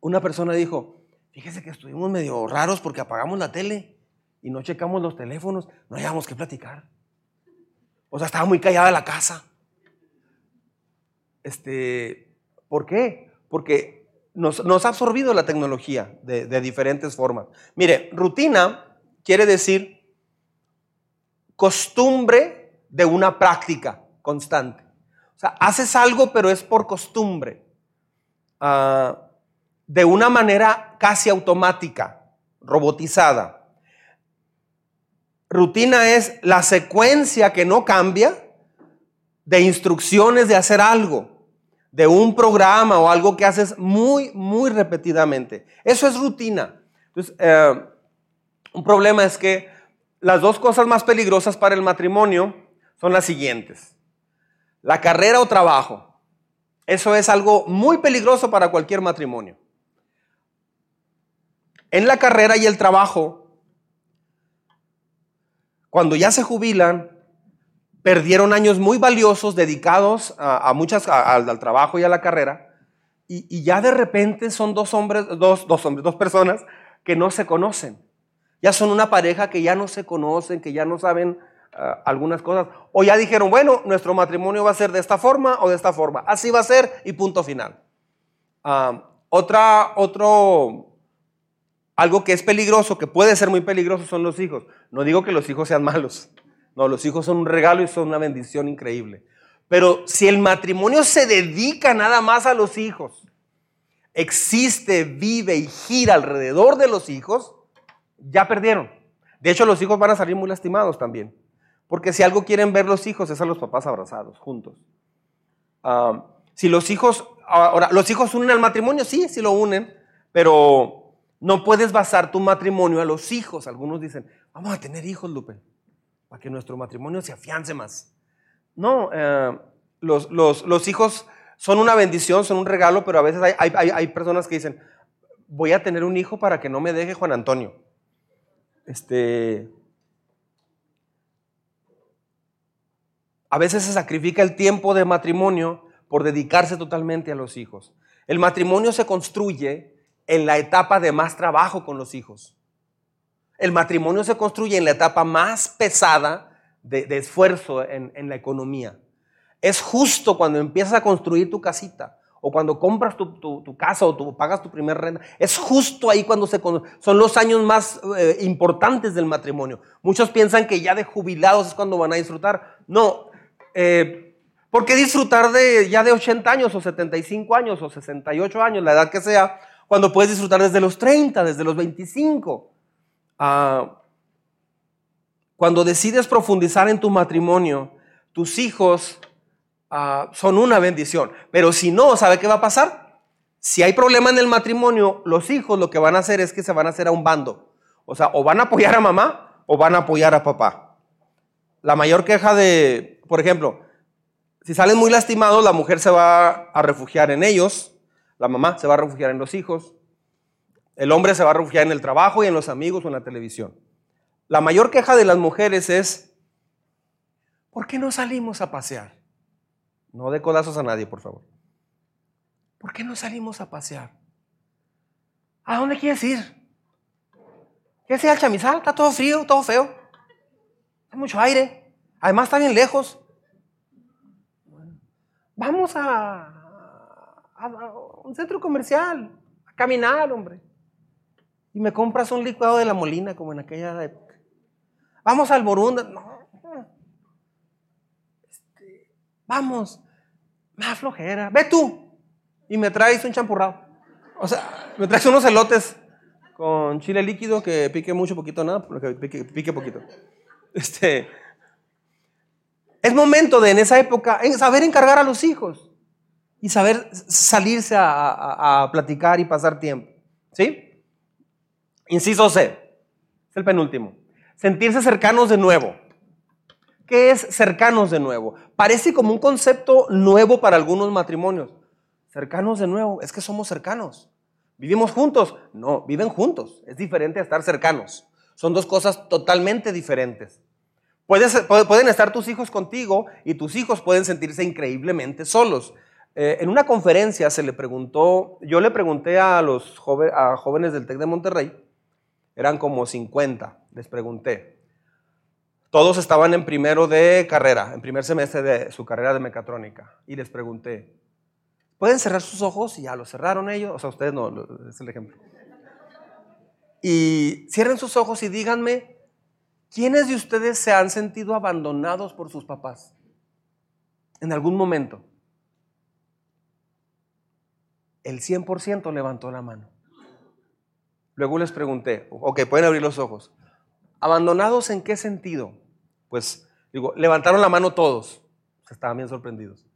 Una persona dijo, Fíjese que estuvimos medio raros porque apagamos la tele y no checamos los teléfonos, no hayamos que platicar. O sea, estaba muy callada la casa. Este, ¿Por qué? Porque nos, ha absorbido la tecnología de, de diferentes formas. Mire, rutina quiere decir costumbre de una práctica constante. O sea, haces algo pero es por costumbre. Ah, de una manera casi automática, robotizada. Rutina es la secuencia que no cambia de instrucciones de hacer algo, de un programa o algo que haces muy, muy repetidamente. Eso es rutina. Eh, un problema es que las dos cosas más peligrosas para el matrimonio son las siguientes. La carrera o trabajo. Eso es algo muy peligroso para cualquier matrimonio. En la carrera y el trabajo, cuando ya se jubilan, perdieron años muy valiosos dedicados a, muchas, al trabajo y a la carrera, y, ya de repente son dos hombres, dos, dos hombres, dos personas que no se conocen. Ya son una pareja que ya no se conocen, que ya no saben ah, algunas cosas. O ya dijeron, bueno, nuestro matrimonio va a ser de esta forma o de esta forma. Así va a ser y punto final. Ah, otra, otro algo que es peligroso, que puede ser muy peligroso, son los hijos. No digo que los hijos sean malos. No, los hijos son un regalo y son una bendición increíble. Pero si el matrimonio se dedica nada más a los hijos, existe, vive y gira alrededor de los hijos, ya perdieron. De hecho, los hijos van a salir muy lastimados también. Porque si algo quieren ver los hijos es a los papás abrazados, juntos. Ah, si los hijos, ahora, los hijos unen al matrimonio, sí, sí lo unen, pero no puedes basar tu matrimonio a los hijos. Algunos dicen, vamos a tener hijos, Lupe, para que nuestro matrimonio se afiance más. No, eh, los, hijos son una bendición, son un regalo, pero a veces hay, personas que dicen, voy a tener un hijo para que no me deje Juan Antonio. Este, a veces se sacrifica el tiempo de matrimonio por dedicarse totalmente a los hijos. El matrimonio se construye en la etapa de más trabajo con los hijos. El matrimonio se construye en la etapa más pesada de, esfuerzo en, la economía. Es justo cuando empiezas a construir tu casita o cuando compras tu, casa o pagas tu primer renta. Es justo ahí cuando se, son los años más eh, importantes del matrimonio. Muchos piensan que ya de jubilados es cuando van a disfrutar. No. Eh, ¿Por qué disfrutar de ya de 80 años o 75 años o 68 años, la edad que sea? Cuando puedes disfrutar desde los 30, desde los 25. Ah, cuando decides profundizar en tu matrimonio, tus hijos ah, son una bendición. Pero si no, ¿sabe qué va a pasar? Si hay problema en el matrimonio, los hijos lo que van a hacer es que se van a hacer a un bando. O sea, o van a apoyar a mamá o van a apoyar a papá. La mayor queja de, por ejemplo, si salen muy lastimados, la mujer se va a refugiar en ellos la mamá se va a refugiar en los hijos. El hombre se va a refugiar en el trabajo y en los amigos o en la televisión. La mayor queja de las mujeres es, ¿por qué no salimos a pasear? No de codazos a nadie, por favor. ¿Por qué no salimos a pasear? ¿A dónde quieres ir? ¿Quieres ir al chamizal? Está todo frío, todo feo. Hay mucho aire. Además está bien lejos. Vamos a a, un centro comercial, a caminar, hombre. Y me compras un licuado de la molina, como en aquella época. Vamos al Borunda. No. Este, vamos. Más flojera. Ve tú. Y me traes un champurrado. O sea, me traes unos elotes con chile líquido que pique mucho, poquito, nada, que pique, pique poquito. Este, es momento de en esa época saber encargar a los hijos y saber salirse a, platicar y pasar tiempo. ¿Sí? Inciso C, es el penúltimo. Sentirse cercanos de nuevo. ¿Qué es cercanos de nuevo? Parece como un concepto nuevo para algunos matrimonios. Cercanos de nuevo, es que somos cercanos. ¿Vivimos juntos? No, viven juntos. Es diferente a estar cercanos. Son dos cosas totalmente diferentes. pueden estar tus hijos contigo y tus hijos pueden sentirse increíblemente solos. Eh, en una conferencia se le preguntó, yo le pregunté a los jóvenes del TEC de Monterrey, eran como 50, les pregunté. Todos estaban en primero de carrera, en primer semestre de su carrera de mecatrónica. Y les pregunté, ¿pueden cerrar sus ojos? Y ya lo cerraron ellos. O sea, ustedes no, es el ejemplo. Y cierren sus ojos y díganme, ¿quiénes de ustedes se han sentido abandonados por sus papás? En algún momento el 100% levantó la mano. Luego les pregunté, ok, pueden abrir los ojos. ¿Abandonados en qué sentido? Pues digo, levantaron la mano todos. estaban bien sorprendidos.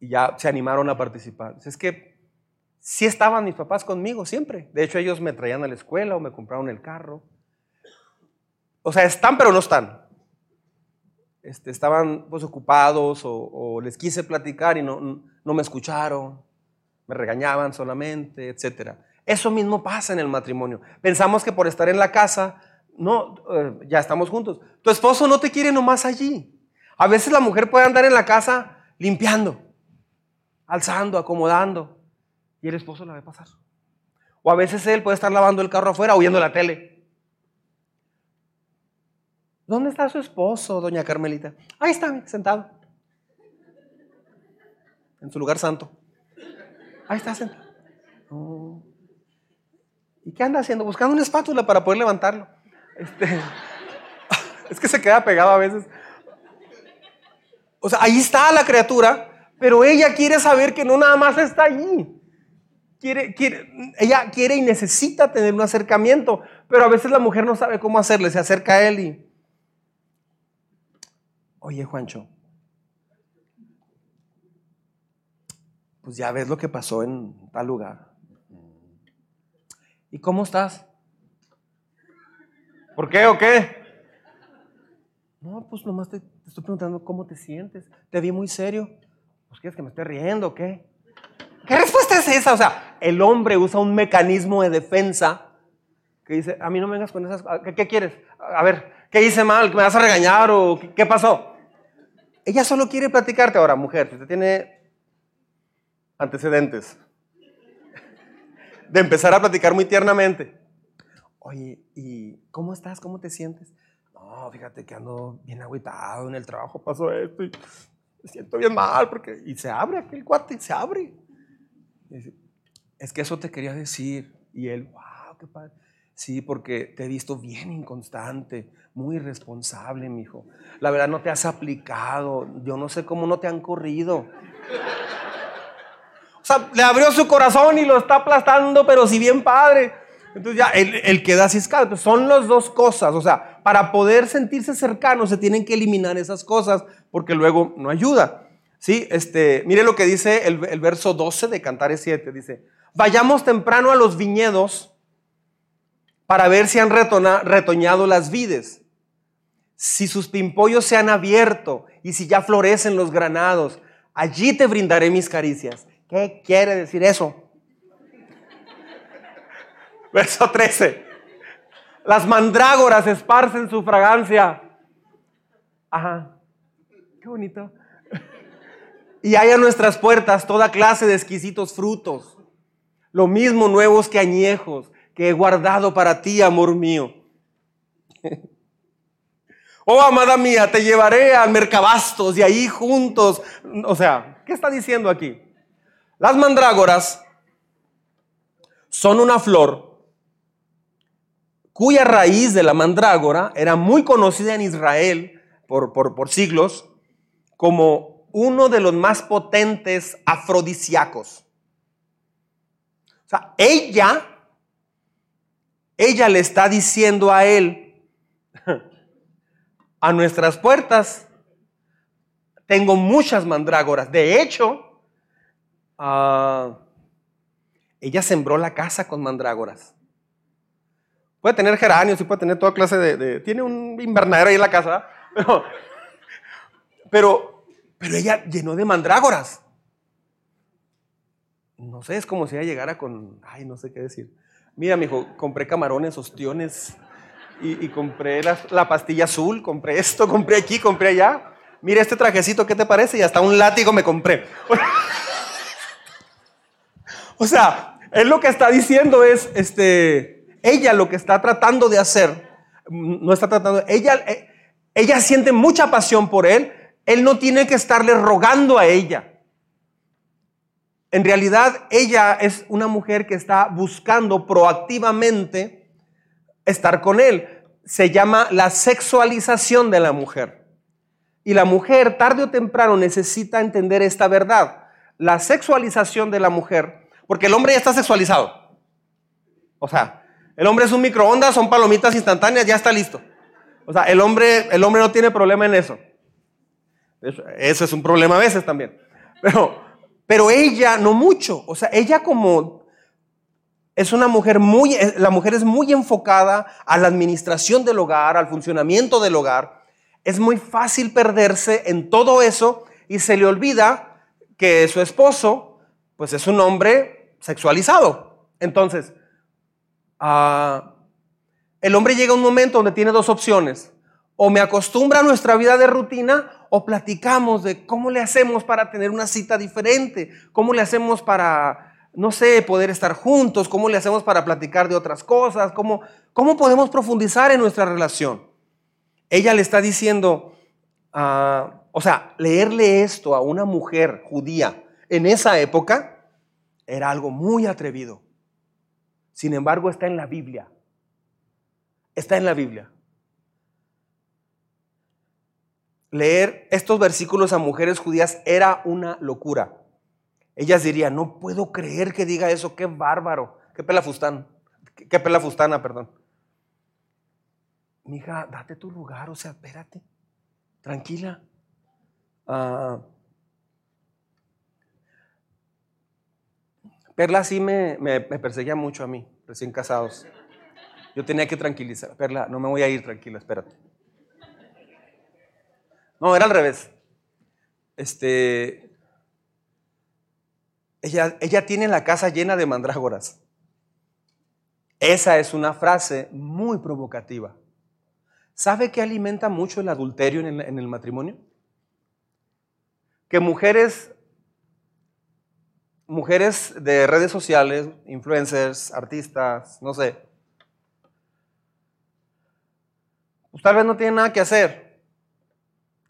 Y ya se animaron a participar. Es que sí estaban mis papás conmigo siempre. De hecho, ellos me traían a la escuela o me compraron el carro. O sea, están pero no están. Este, estaban pues, ocupados o, les quise platicar y no, no me escucharon, me regañaban solamente, etc. Eso mismo pasa en el matrimonio. Pensamos que por estar en la casa, no, eh, ya estamos juntos. Tu esposo no te quiere nomás allí. A veces la mujer puede andar en la casa limpiando, alzando, acomodando, y el esposo la ve pasar. O a veces él puede estar lavando el carro afuera oyendo la tele. ¿Dónde está su esposo, doña Carmelita? Ahí está, sentado. En su lugar santo. Ahí está sentado. ¿Y qué anda haciendo? Buscando una espátula para poder levantarlo. Este, es que se queda pegado a veces. O sea, ahí está la criatura, pero ella quiere saber que no nada más está allí. Ella quiere y necesita tener un acercamiento, pero a veces la mujer no sabe cómo hacerle, se acerca a él y, oye Juancho, pues ya ves lo que pasó en tal lugar. ¿Y cómo estás? ¿Por qué o qué? No, pues nomás te, estoy preguntando cómo te sientes. Te vi muy serio. Pues quieres que me esté riendo o qué? ¿Qué respuesta es esa? O sea, el hombre usa un mecanismo de defensa que dice, a mí no me vengas con esas... ¿Qué, quieres? A ver, ¿qué hice mal? ¿Me vas a regañar o qué, pasó? Ella solo quiere platicarte ahora, mujer. Si usted tiene antecedentes de empezar a platicar muy tiernamente. Oye, ¿y cómo estás? ¿Cómo te sientes? No, fíjate que ando bien agüitado en el trabajo, pasó esto y me siento bien mal porque... Y se abre aquel cuate y se abre. es que eso te quería decir. Y él, wow, qué padre. Sí, porque te he visto bien inconstante, muy irresponsable, mi hijo. La verdad no te has aplicado. Yo no sé cómo no te han corrido. Le abrió su corazón y lo está aplastando, pero si bien padre. Entonces ya el, que da son las dos cosas. O sea, para poder sentirse cercano se tienen que eliminar esas cosas porque luego no ayuda. ¿Sí? Este, mire lo que dice el, verso 12 de Cantares 7. Dice, vayamos temprano a los viñedos para ver si han retoñado las vides, si sus pimpollos se han abierto y si ya florecen los granados. Allí te brindaré mis caricias. ¿Qué quiere decir eso? Verso 13. Las mandrágoras esparcen su fragancia. Ajá. Qué bonito. Y hay a nuestras puertas toda clase de exquisitos frutos. Lo mismo nuevos que añejos que he guardado para ti, amor mío. Oh, amada mía, te llevaré al mercabastos y ahí juntos. O sea, ¿qué está diciendo aquí? Las mandrágoras son una flor cuya raíz de la mandrágora era muy conocida en Israel por, por, siglos como uno de los más potentes afrodisíacos. O sea, ella, ella le está diciendo a él, a nuestras puertas, tengo muchas mandrágoras. De hecho, ah, ella sembró la casa con mandrágoras. Puede tener geranios y puede tener toda clase de, Tiene un invernadero ahí en la casa, pero, pero, ella llenó de mandrágoras. No sé, es como si ella llegara con... Ay, no sé qué decir. Mira, mi hijo, compré camarones, ostiones y, compré la, pastilla azul, compré esto, compré aquí, compré allá. Mira este trajecito, ¿qué te parece? Y hasta un látigo me compré. o sea, él lo que está diciendo es, este, ella lo que está tratando de hacer, no está tratando, ella, eh, ella siente mucha pasión por él, él no tiene que estarle rogando a ella. En realidad, ella es una mujer que está buscando proactivamente estar con él. Se llama la sexualización de la mujer. Y la mujer, tarde o temprano, necesita entender esta verdad. La sexualización de la mujer, porque el hombre ya está sexualizado. O sea, el hombre es un microondas, son palomitas instantáneas, ya está listo. O sea, el hombre, el hombre no tiene problema en eso. Eso es un problema a veces también. Pero, pero ella no mucho. O sea, ella como es una mujer muy, la mujer es muy enfocada a la administración del hogar, al funcionamiento del hogar. Es muy fácil perderse en todo eso y se le olvida que su esposo, pues es un hombre sexualizado. Entonces, ah, el hombre llega a un momento donde tiene dos opciones. O me acostumbra a nuestra vida de rutina o platicamos de cómo le hacemos para tener una cita diferente, cómo le hacemos para, no sé, poder estar juntos, cómo le hacemos para platicar de otras cosas, cómo, cómo podemos profundizar en nuestra relación. Ella le está diciendo, ah, o sea, leerle esto a una mujer judía en esa época era algo muy atrevido. Sin embargo, está en la Biblia. Está en la Biblia. Leer estos versículos a mujeres judías era una locura. Ellas dirían, no puedo creer que diga eso, qué bárbaro, qué pelafustán, qué pelafustana, perdón. Mija, date tu lugar, o sea, espérate, tranquila. Ah, Perla sí me, me perseguía mucho a mí, recién casados. Yo tenía que tranquilizar. Perla, no me voy a ir, tranquila, espérate. No, era al revés. Este, ella, ella tiene la casa llena de mandrágoras. Esa es una frase muy provocativa. ¿Sabe qué alimenta mucho el adulterio en el, en el matrimonio? Que mujeres, mujeres de redes sociales, influencers, artistas, no sé, Pues tal vez no tienen nada que hacer.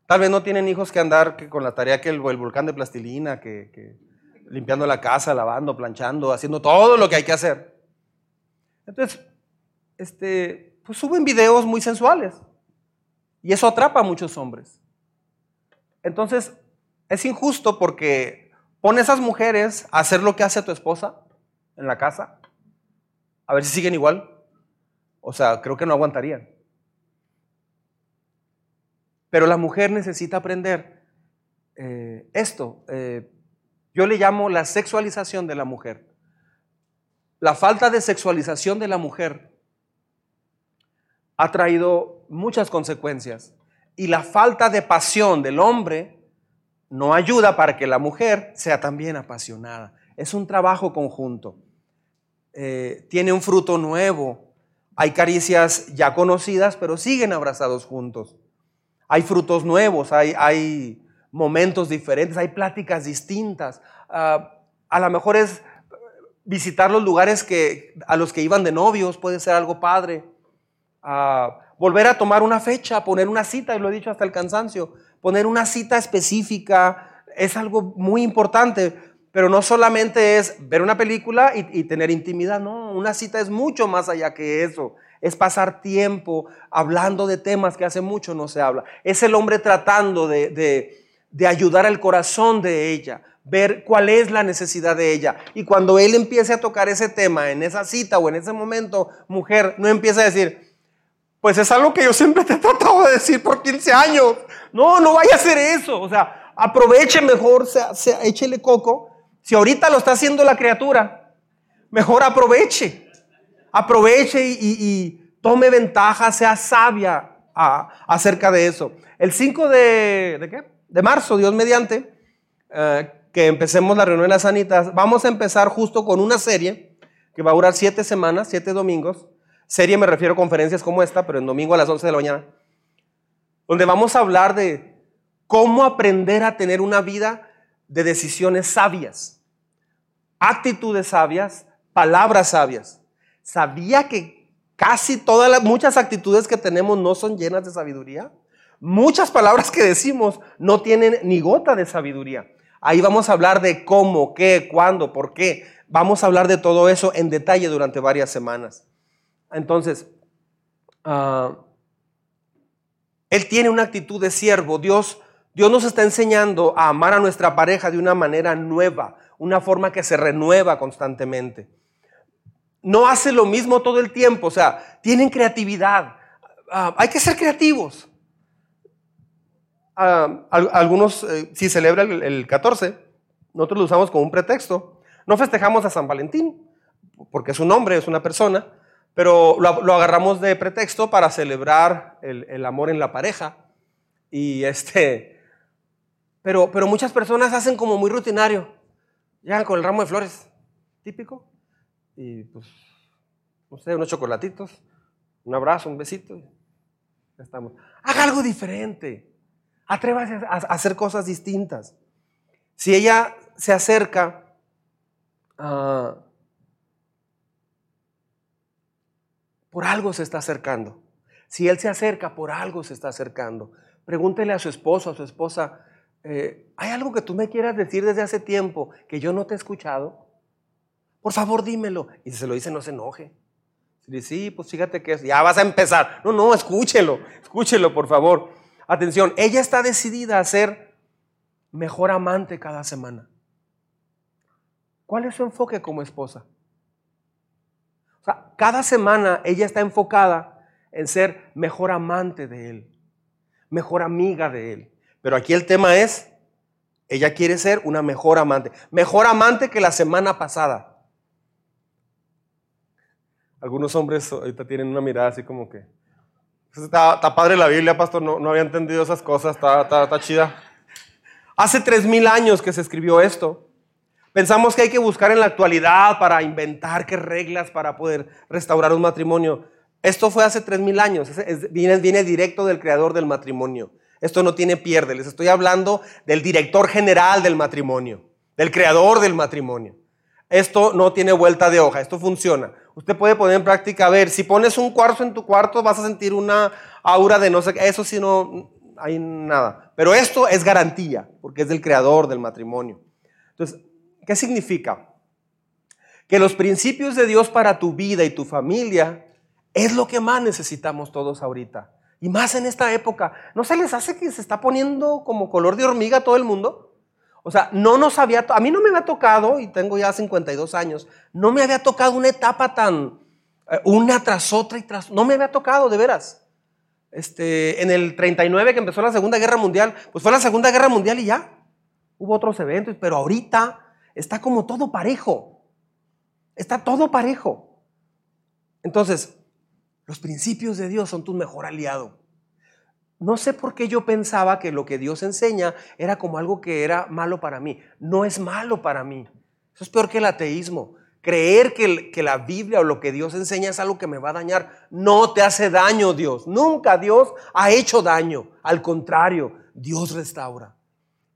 Tal vez no tienen hijos que andar con la tarea que el, volcán de plastilina, que, limpiando la casa, lavando, planchando, haciendo todo lo que hay que hacer. Entonces, este, pues suben videos muy sensuales. Y eso atrapa a muchos hombres. Entonces, es injusto porque pone a esas mujeres a hacer lo que hace tu esposa en la casa. A ver si siguen igual. O sea, creo que no aguantarían. Pero la mujer necesita aprender eh, esto. Eh, yo le llamo la sexualización de la mujer. La falta de sexualización de la mujer ha traído muchas consecuencias. Y la falta de pasión del hombre no ayuda para que la mujer sea también apasionada. Es un trabajo conjunto. Eh, tiene un fruto nuevo. Hay caricias ya conocidas, pero siguen abrazados juntos. Hay frutos nuevos, hay, momentos diferentes, hay pláticas distintas. Ah, a lo mejor es visitar los lugares que, a los que iban de novios, puede ser algo padre. Ah, volver a tomar una fecha, poner una cita, y lo he dicho hasta el cansancio, poner una cita específica es algo muy importante, pero no solamente es ver una película y, tener intimidad, no, una cita es mucho más allá que eso es pasar tiempo hablando de temas que hace mucho no se habla. Es el hombre tratando de, ayudar al corazón de ella, ver cuál es la necesidad de ella. Y cuando él empiece a tocar ese tema en esa cita o en ese momento, mujer, no empieza a decir, pues es algo que yo siempre te he tratado de decir por 15 años. No, no vaya a hacer eso. O sea, aproveche mejor, sea, échele coco. Si ahorita lo está haciendo la criatura, mejor aproveche aproveche y, tome ventaja, sea sabia acerca de eso. El 5 de, de marzo, Dios mediante, eh, que empecemos la reunión de las sanitas, vamos a empezar justo con una serie que va a durar siete semanas, siete domingos. Serie me refiero a conferencias como esta, pero en domingo a las 11 de la mañana, donde vamos a hablar de cómo aprender a tener una vida de decisiones sabias, actitudes sabias, palabras sabias. ¿Sabía que casi todas las, muchas actitudes que tenemos no son llenas de sabiduría? Muchas palabras que decimos no tienen ni gota de sabiduría. Ahí vamos a hablar de cómo, qué, cuándo, por qué. Vamos a hablar de todo eso en detalle durante varias semanas. Entonces, ah, Él tiene una actitud de siervo. Dios, Dios nos está enseñando a amar a nuestra pareja de una manera nueva, una forma que se renueva constantemente no hace lo mismo todo el tiempo, o sea, tienen creatividad. Ah, hay que ser creativos. ah, algunos eh, si celebra el, 14, nosotros lo usamos como un pretexto. No festejamos a San Valentín, porque es un hombre, es una persona, pero lo, agarramos de pretexto para celebrar el, amor en la pareja. Y este, pero, pero muchas personas hacen como muy rutinario. Llegan con el ramo de flores, típico, y pues, no sé, unos chocolatitos, un abrazo, un besito, ya estamos. Haga algo diferente. Atrévase a hacer cosas distintas. Si ella se acerca a por algo se está acercando. Si él se acerca, por algo se está acercando. Pregúntele a su esposo, a su esposa, eh, ¿hay algo que tú me quieras decir desde hace tiempo que yo no te he escuchado? Por favor, dímelo. Y si se lo dice, no se enoje. Si dice, sí, pues fíjate que ya vas a empezar. No, no, escúchelo, escúchelo, por favor. Atención, ella está decidida a ser mejor amante cada semana. ¿Cuál es su enfoque como esposa? Cada semana ella está enfocada en ser mejor amante de él, mejor amiga de él. Pero aquí el tema es, ella quiere ser una mejor amante, mejor amante que la semana pasada. Algunos hombres ahorita tienen una mirada así como que, pues, está, padre la Biblia, pastor, no, no había entendido esas cosas, está, está chida. Hace tres mil años que se escribió esto. Pensamos que hay que buscar en la actualidad para inventar qué reglas para poder restaurar un matrimonio. Esto fue hace tres mil años, viene, viene directo del creador del matrimonio. Esto no tiene pierde, les estoy hablando del director general del matrimonio, del creador del matrimonio. Esto no tiene vuelta de hoja, esto funciona. Usted puede poner en práctica, a ver, si pones un cuarzo en tu cuarto vas a sentir una aura de no sé qué, eso sí no hay nada. Pero esto es garantía, porque es del creador del matrimonio. Entonces, ¿Qué significa? Que los principios de Dios para tu vida y tu familia es lo que más necesitamos todos ahorita. Y más en esta época. ¿No se les hace que se está poniendo como color de hormiga todo el mundo? O sea, no nos había, a mí no me había tocado, y tengo ya 52 años, no me había tocado una etapa tan, eh, una tras otra y tras, no me había tocado, de veras. Este, en el 39 que empezó la Segunda Guerra Mundial, pues fue la Segunda Guerra Mundial y ya. Hubo otros eventos, pero ahorita está como todo parejo. Está todo parejo. Entonces, los principios de Dios son tu mejor aliado. No sé por qué yo pensaba que lo que Dios enseña era como algo que era malo para mí. No es malo para mí. Eso es peor que el ateísmo. Creer que, que, la Biblia o lo que Dios enseña es algo que me va a dañar. No te hace daño Dios. Nunca Dios ha hecho daño. Al contrario, Dios restaura.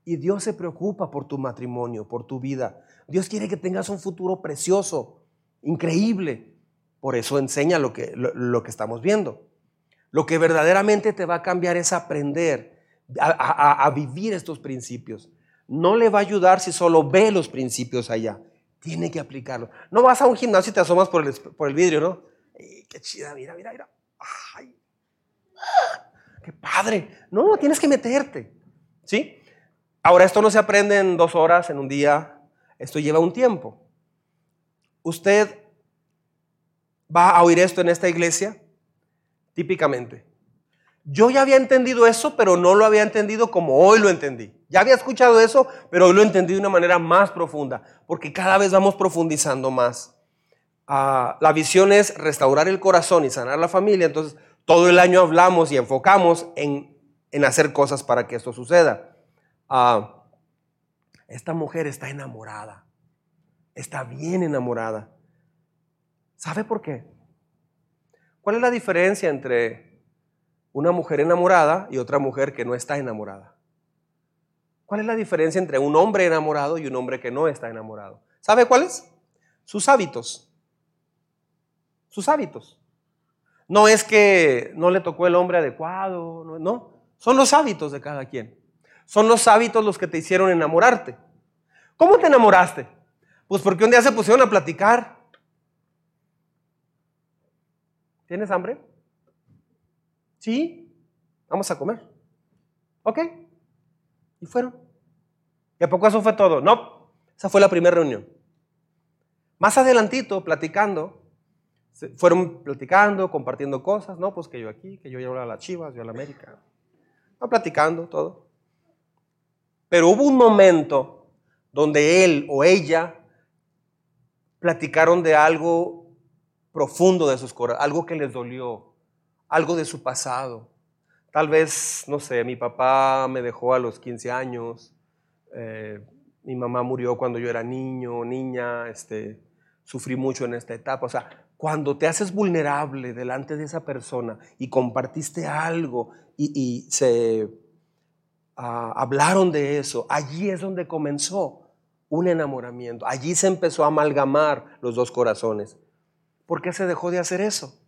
Y Dios se preocupa por tu matrimonio, por tu vida. Dios quiere que tengas un futuro precioso, increíble. Por eso enseña lo que, lo, que estamos viendo. Lo que verdaderamente te va a cambiar es aprender a, vivir estos principios. No le va a ayudar si solo ve los principios allá. Tiene que aplicarlos. No vas a un gimnasio y te asomas por el, por el vidrio, ¿no? qué chida, mira, mira, mira. Ay, qué padre. No, tienes que meterte. ¿Sí? Ahora, esto no se aprende en dos horas, en un día, esto lleva un tiempo. Usted va a oír esto en esta iglesia, típicamente. Yo ya había entendido eso, pero no lo había entendido como hoy lo entendí. Ya había escuchado eso, pero hoy lo entendí de una manera más profunda, porque cada vez vamos profundizando más. Ah, la visión es restaurar el corazón y sanar la familia, entonces todo el año hablamos y enfocamos en, en hacer cosas para que esto suceda. Esta mujer está enamorada, está bien enamorada. ¿Sabe por qué? ¿Cuál es la diferencia entre una mujer enamorada y otra mujer que no está enamorada? ¿Cuál es la diferencia entre un hombre enamorado y un hombre que no está enamorado? ¿Sabe cuáles? Sus hábitos. Sus hábitos. No es que no le tocó el hombre adecuado, no. son los hábitos de cada quien. Son los hábitos los que te hicieron enamorarte. ¿Cómo te enamoraste? Pues porque un día se pusieron a platicar. ¿Tienes hambre? Sí, vamos a comer. Ok. Y fueron. ¿Y a poco eso fue todo? No, esa fue la primera reunión. Más adelantito, platicando, fueron platicando, compartiendo cosas, ¿no? Pues que yo aquí, que yo llevo a las chivas, yo a la América. No, platicando todo. Pero hubo un momento donde él o ella platicaron de algo profundo de sus corazones, algo que les dolió, algo de su pasado. Tal vez, no sé, mi papá me dejó a los 15 años, eh, mi mamá murió cuando yo era niño, niña, este, sufrí mucho en esta etapa. O sea, cuando te haces vulnerable delante de esa persona y compartiste algo y, se hablaron de eso, allí es donde comenzó un enamoramiento. Allí se empezó a amalgamar los dos corazones. ¿Por qué se dejó de hacer eso?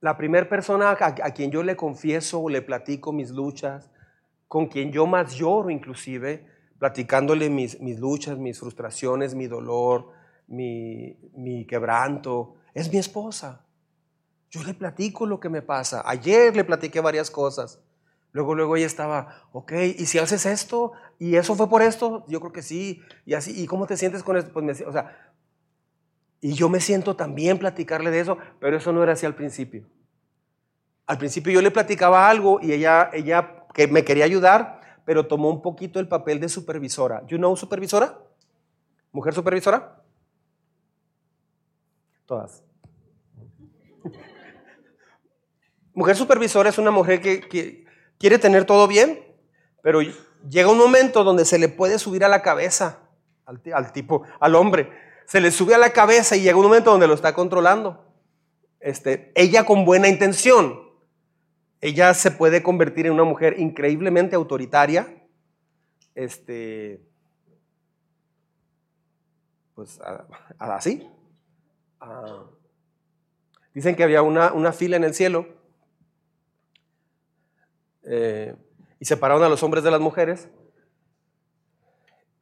La primera persona a, quien yo le confieso o le platico mis luchas, con quien yo más lloro inclusive, platicándole mis, mis luchas, mis frustraciones, mi dolor, mi, mi quebranto, es mi esposa. Yo le platico lo que me pasa. Ayer le platiqué varias cosas. Luego, luego ella estaba, ok, ¿y si haces esto? ¿Y eso fue por esto? Yo creo que sí. Y así, ¿y cómo te sientes con esto? Pues me, o sea, y yo me siento también platicarle de eso, pero eso no era así al principio. Al principio yo le platicaba algo y ella, ella que me quería ayudar, pero tomó un poquito el papel de supervisora. ¿You know supervisora? ¿Mujer supervisora? Todas. mujer supervisora es una mujer que, quiere tener todo bien, pero llega un momento donde se le puede subir a la cabeza al, tipo, al hombre. Se le sube a la cabeza y llega un momento donde lo está controlando. Este, ella con buena intención, ella se puede convertir en una mujer increíblemente autoritaria, este, pues así. dicen que había una, una, fila en el cielo eh, y separaron a los hombres de las mujeres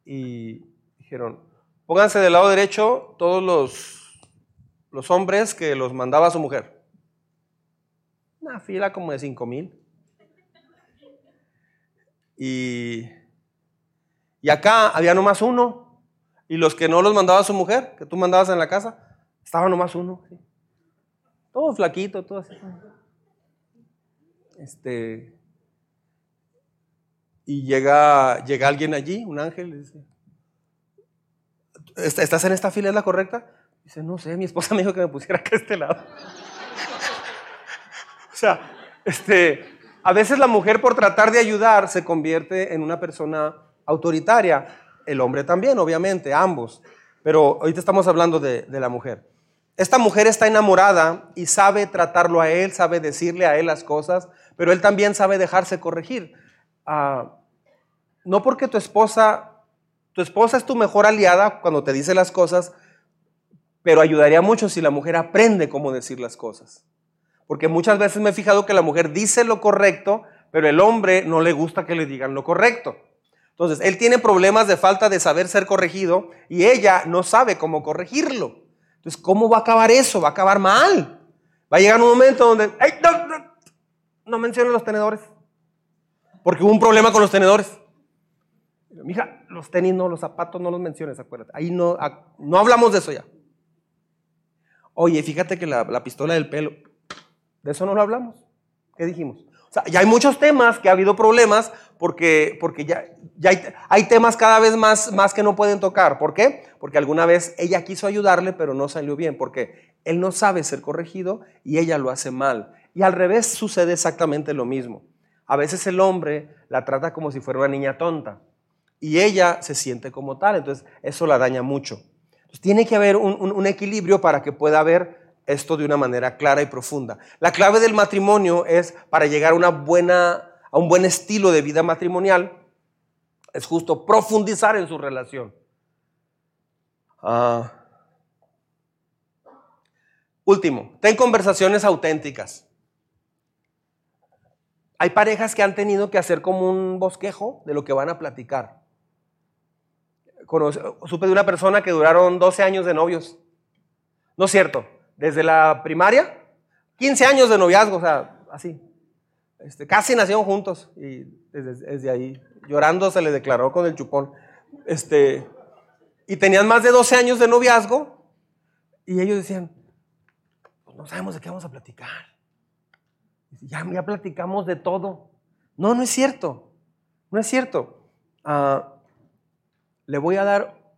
y dijeron, pónganse del lado derecho todos los, los hombres que los mandaba su mujer. Una fila como de cinco mil. Y, y acá había nomás uno. Y los que no los mandaba su mujer, que tú mandabas en la casa, estaba nomás uno. Todo flaquito, todo así. Este. Y llega, llega alguien allí, un ángel, y dice, ¿estás en esta fila? ¿Es la correcta? Dice, no sé, mi esposa me dijo que me pusiera acá a este lado. O sea, este, a veces la mujer por tratar de ayudar se convierte en una persona autoritaria. El hombre también, obviamente, ambos. Pero ahorita estamos hablando de, la mujer. Esta mujer está enamorada y sabe tratarlo a él, sabe decirle a él las cosas, pero él también sabe dejarse corregir. Ah, no porque tu esposa, tu esposa es tu mejor aliada cuando te dice las cosas, pero ayudaría mucho si la mujer aprende cómo decir las cosas. Porque muchas veces me he fijado que la mujer dice lo correcto, pero el hombre no le gusta que le digan lo correcto. Entonces, él tiene problemas de falta de saber ser corregido y ella no sabe cómo corregirlo. Entonces, ¿cómo va a acabar eso? Va a acabar mal. Va a llegar un momento donde, ¡ay, no, no, no los tenedores! Porque hubo un problema con los tenedores. Mija, los tenis no, los zapatos no los menciones, acuérdate. Ahí no, no hablamos de eso ya. Oye, fíjate que la, la pistola del pelo, de eso no lo hablamos. ¿Qué dijimos? O sea, ya hay muchos temas que ha habido problemas porque, porque ya, ya hay, hay, temas cada vez más, más que no pueden tocar. ¿Por qué? Porque alguna vez ella quiso ayudarle, pero no salió bien, porque él no sabe ser corregido y ella lo hace mal. Y al revés sucede exactamente lo mismo. A veces el hombre la trata como si fuera una niña tonta y ella se siente como tal, entonces eso la daña mucho. Entonces tiene que haber un, equilibrio para que pueda haber esto de una manera clara y profunda. La clave del matrimonio es para llegar a, una buena, a un buen estilo de vida matrimonial, es justo profundizar en su relación. Ah. Último, ten conversaciones auténticas. Hay parejas que han tenido que hacer como un bosquejo de lo que van a platicar. Supe de una persona que duraron 12 años de novios. No es cierto, desde la primaria, 15 años de noviazgo, o sea, así. Este, casi nacieron juntos y desde, ahí, llorando se le declaró con el chupón. Este, y tenían más de 12 años de noviazgo y ellos decían, pues no sabemos de qué vamos a platicar. Ya, ya platicamos de todo. No, no es cierto. No es cierto. ah, le voy a dar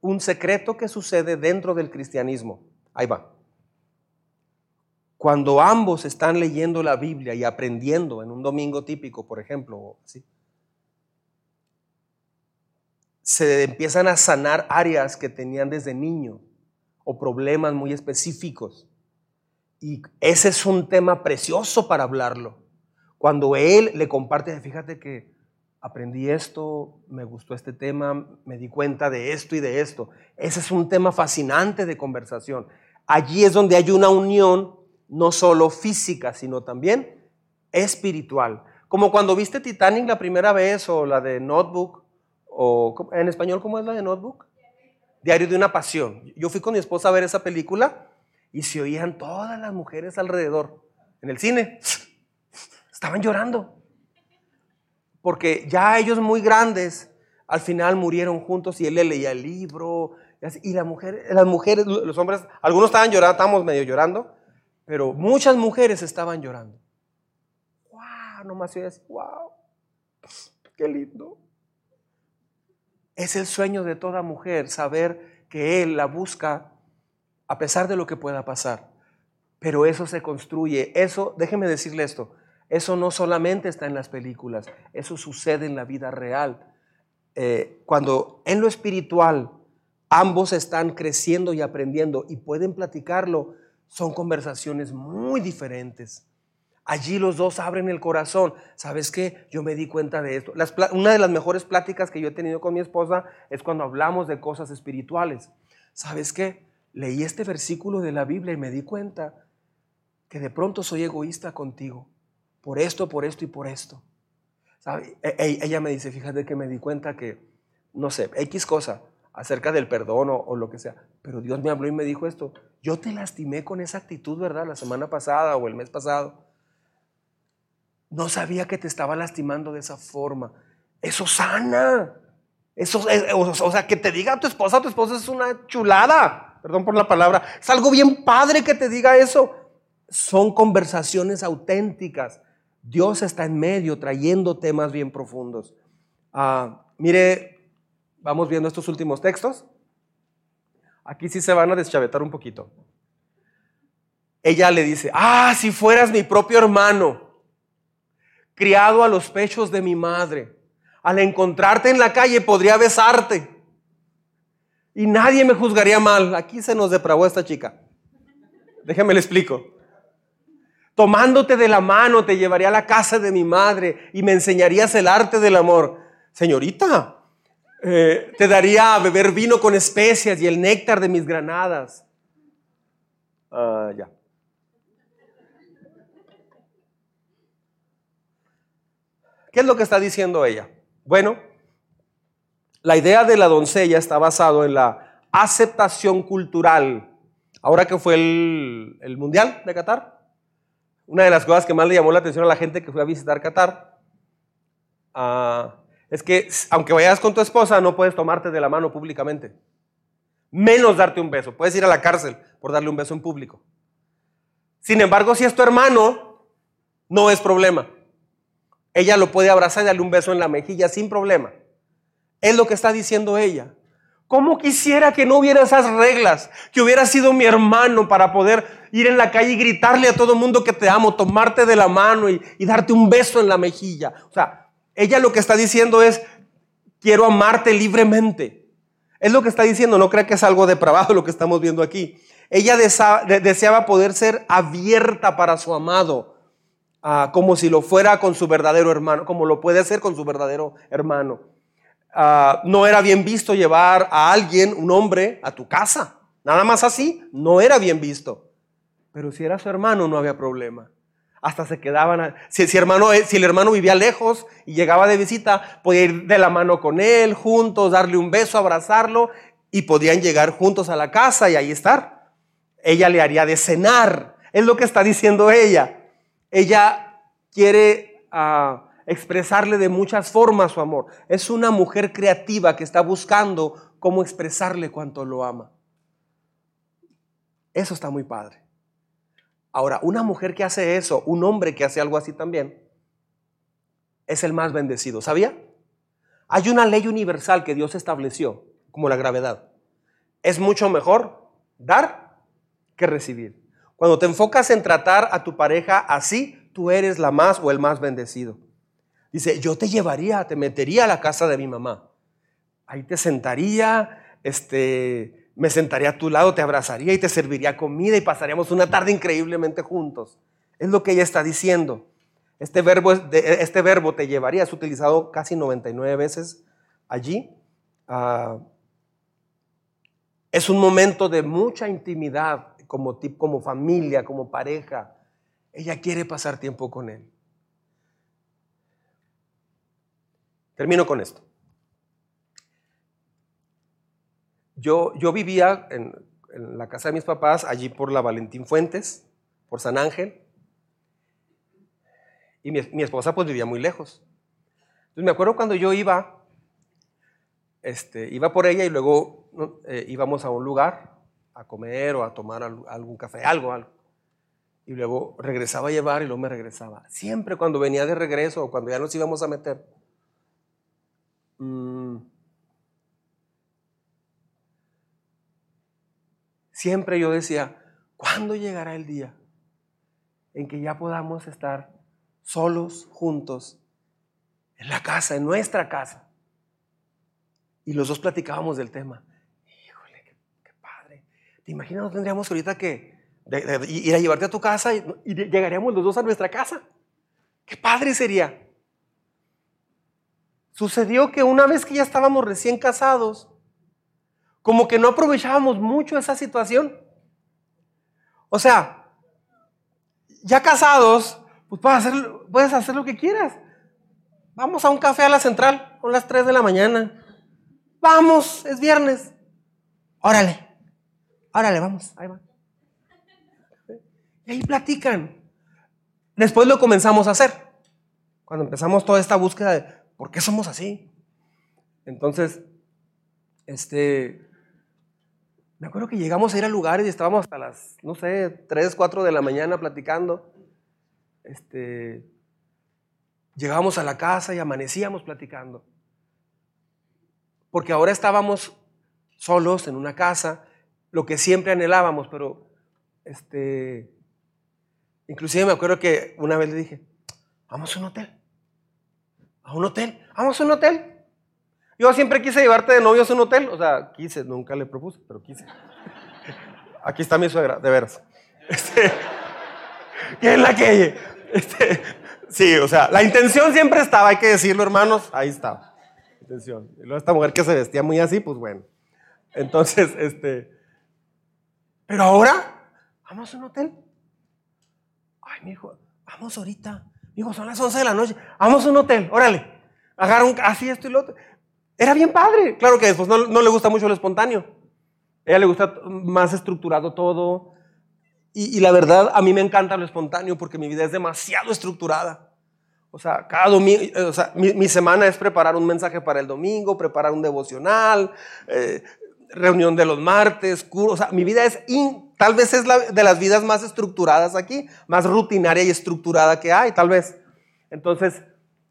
un secreto que sucede dentro del cristianismo. Ahí va. Cuando ambos están leyendo la Biblia y aprendiendo en un domingo típico, por ejemplo, ¿sí? se empiezan a sanar áreas que tenían desde niño o problemas muy específicos. Y ese es un tema precioso para hablarlo. Cuando él le comparte, fíjate que aprendí esto, me gustó este tema, me di cuenta de esto y de esto. Ese es un tema fascinante de conversación. Allí es donde hay una unión no solo física, sino también espiritual. Como cuando viste Titanic la primera vez o la de Notebook, o en español, ¿cómo es la de Notebook? Diario de una pasión. Yo fui con mi esposa a ver esa película y se oían todas las mujeres alrededor en el cine. Estaban llorando porque ya ellos muy grandes al final murieron juntos y él le leía el libro. Y la mujer, las mujeres, los hombres, algunos estaban llorando, estábamos medio llorando, pero muchas mujeres estaban llorando. ¡Wow! Nomás yo decía, ¡wow! ¡Qué lindo! Es el sueño de toda mujer saber que él la busca a pesar de lo que pueda pasar. Pero eso se construye. Eso, déjeme decirle esto, eso no solamente está en las películas, eso sucede en la vida real. Eh, cuando en lo espiritual ambos están creciendo y aprendiendo y pueden platicarlo, son conversaciones muy diferentes. Allí los dos abren el corazón. ¿Sabes qué? Yo me di cuenta de esto. una de las mejores pláticas que yo he tenido con mi esposa es cuando hablamos de cosas espirituales. ¿Sabes qué? Leí este versículo de la Biblia y me di cuenta que de pronto soy egoísta contigo por esto, por esto y por esto. E, e, ella me dice, fíjate que me di cuenta que, no sé, X cosa acerca del perdón o, lo que sea, pero Dios me habló y me dijo esto. Yo te lastimé con esa actitud, ¿verdad? La semana pasada o el mes pasado. No sabía que te estaba lastimando de esa forma. Eso sana. Eso, o sea, que te diga a tu esposa, tu esposa es una chulada. Perdón por la palabra. Es algo bien padre que te diga eso. Son conversaciones auténticas. Dios está en medio trayendo temas bien profundos. Ah, mire, vamos viendo estos últimos textos. Aquí sí se van a deschavetar un poquito. Ella le dice, ah, si fueras mi propio hermano, criado a los pechos de mi madre, al encontrarte en la calle podría besarte y nadie me juzgaría mal. Aquí se nos depravó esta chica. Déjeme le explico. Tomándote de la mano te llevaría a la casa de mi madre y me enseñarías el arte del amor. Señorita, eh, te daría a beber vino con especias y el néctar de mis granadas. Ah, ya. ¿Qué es lo que está diciendo ella? Bueno, la idea de la doncella está basado en la aceptación cultural. Ahora que fue el, el Mundial de Qatar, una de las cosas que más le llamó la atención a la gente que fue a visitar Qatar ah, es que aunque vayas con tu esposa no puedes tomarte de la mano públicamente. Menos darte un beso. Puedes ir a la cárcel por darle un beso en público. Sin embargo, si es tu hermano, no es problema. Ella lo puede abrazar y darle un beso en la mejilla sin problema. Es lo que está diciendo ella. ¿Cómo quisiera que no hubiera esas reglas? Que hubiera sido mi hermano para poder ir en la calle y gritarle a todo mundo que te amo, tomarte de la mano y, darte un beso en la mejilla. O sea, ella lo que está diciendo es, quiero amarte libremente. Es lo que está diciendo, no crea que es algo depravado lo que estamos viendo aquí. Ella deseaba poder ser abierta para su amado, ah, como si lo fuera con su verdadero hermano, como lo puede hacer con su verdadero hermano. Ah, no era bien visto llevar a alguien, un hombre, a tu casa. Nada más así, no era bien visto. Pero si era su hermano, no había problema. Hasta se quedaban, eh, si el hermano vivía lejos y llegaba de visita, podía ir de la mano con él, juntos, darle un beso, abrazarlo, y podían llegar juntos a la casa y ahí estar. Ella le haría de cenar, es lo que está diciendo ella. Ella quiere... Ah, expresarle de muchas formas su amor. Es una mujer creativa que está buscando cómo expresarle cuánto lo ama. Eso está muy padre. Ahora, una mujer que hace eso, un hombre que hace algo así también, es el más bendecido. ¿Sabía? Hay una ley universal que Dios estableció, como la gravedad. Es mucho mejor dar que recibir. Cuando te enfocas en tratar a tu pareja así, tú eres la más o el más bendecido. Dice, yo te llevaría, te metería a la casa de mi mamá. Ahí te sentaría, este, me sentaría a tu lado, te abrazaría y te serviría comida y pasaríamos una tarde increíblemente juntos. Es lo que ella está diciendo. Este verbo, este verbo te llevaría, es utilizado casi 99 veces allí. Ah, es un momento de mucha intimidad como, como familia, como pareja. Ella quiere pasar tiempo con él. Termino con esto. Yo, yo vivía en, la casa de mis papás, allí por la Valentín Fuentes, por San Ángel, y mi, esposa pues vivía muy lejos. Entonces me acuerdo cuando yo iba, este, iba por ella y luego eh, íbamos a un lugar a comer o a tomar algún café, algo, algo. Y luego regresaba a llevar y luego me regresaba. Siempre cuando venía de regreso o cuando ya nos íbamos a meter, Mm. Siempre yo decía, ¿cuándo llegará el día en que ya podamos estar solos, juntos, en la casa, en nuestra casa? Y los dos platicábamos del tema. Híjole, qué, padre. ¿Te imaginas? No tendríamos ahorita que ir a llevarte a tu casa y llegaríamos los dos a nuestra casa. Qué padre sería. Sucedió que una vez que ya estábamos recién casados, como que no aprovechábamos mucho esa situación. O sea, ya casados, pues puedes hacer, lo que quieras. Vamos a un café a la central, son las 3 de la mañana. Vamos, es viernes. Órale, órale, vamos, ahí va. Y ahí platican. Después lo comenzamos a hacer. Cuando empezamos toda esta búsqueda de, ¿Por qué somos así? Entonces, este, me acuerdo que llegamos a ir a lugares y estábamos hasta las, no sé, 3, 4 de la mañana platicando. Este, llegábamos a la casa y amanecíamos platicando. Porque ahora estábamos solos en una casa, lo que siempre anhelábamos, pero este, inclusive me acuerdo que una vez le dije, vamos a un hotel a un hotel. Vamos a un hotel. Yo siempre quise llevarte de novios a un hotel. O sea, quise, nunca le propuse, pero quise. Aquí está mi suegra, de veras. Este, ¿Qué es la que? Este, sí, o sea, la intención siempre estaba, hay que decirlo, hermanos, ahí estaba. Intención. Y luego esta mujer que se vestía muy así, pues bueno. Entonces, este. Pero ahora, vamos a un hotel. Ay, mi hijo, vamos ahorita. Digo, son las 11 de la noche, vamos a un hotel, órale. Agarra así esto y lo otro. Era bien padre. Claro que después no, le gusta mucho lo espontáneo. A ella le gusta más estructurado todo. Y, la verdad, a mí me encanta lo espontáneo porque mi vida es demasiado estructurada. O sea, cada domingo, eh, o sea, mi, semana es preparar un mensaje para el domingo, preparar un devocional, eh, reunión de los martes, o sea, mi vida es, tal vez es de las vidas más estructuradas aquí, más rutinaria y estructurada que hay, tal vez. Entonces,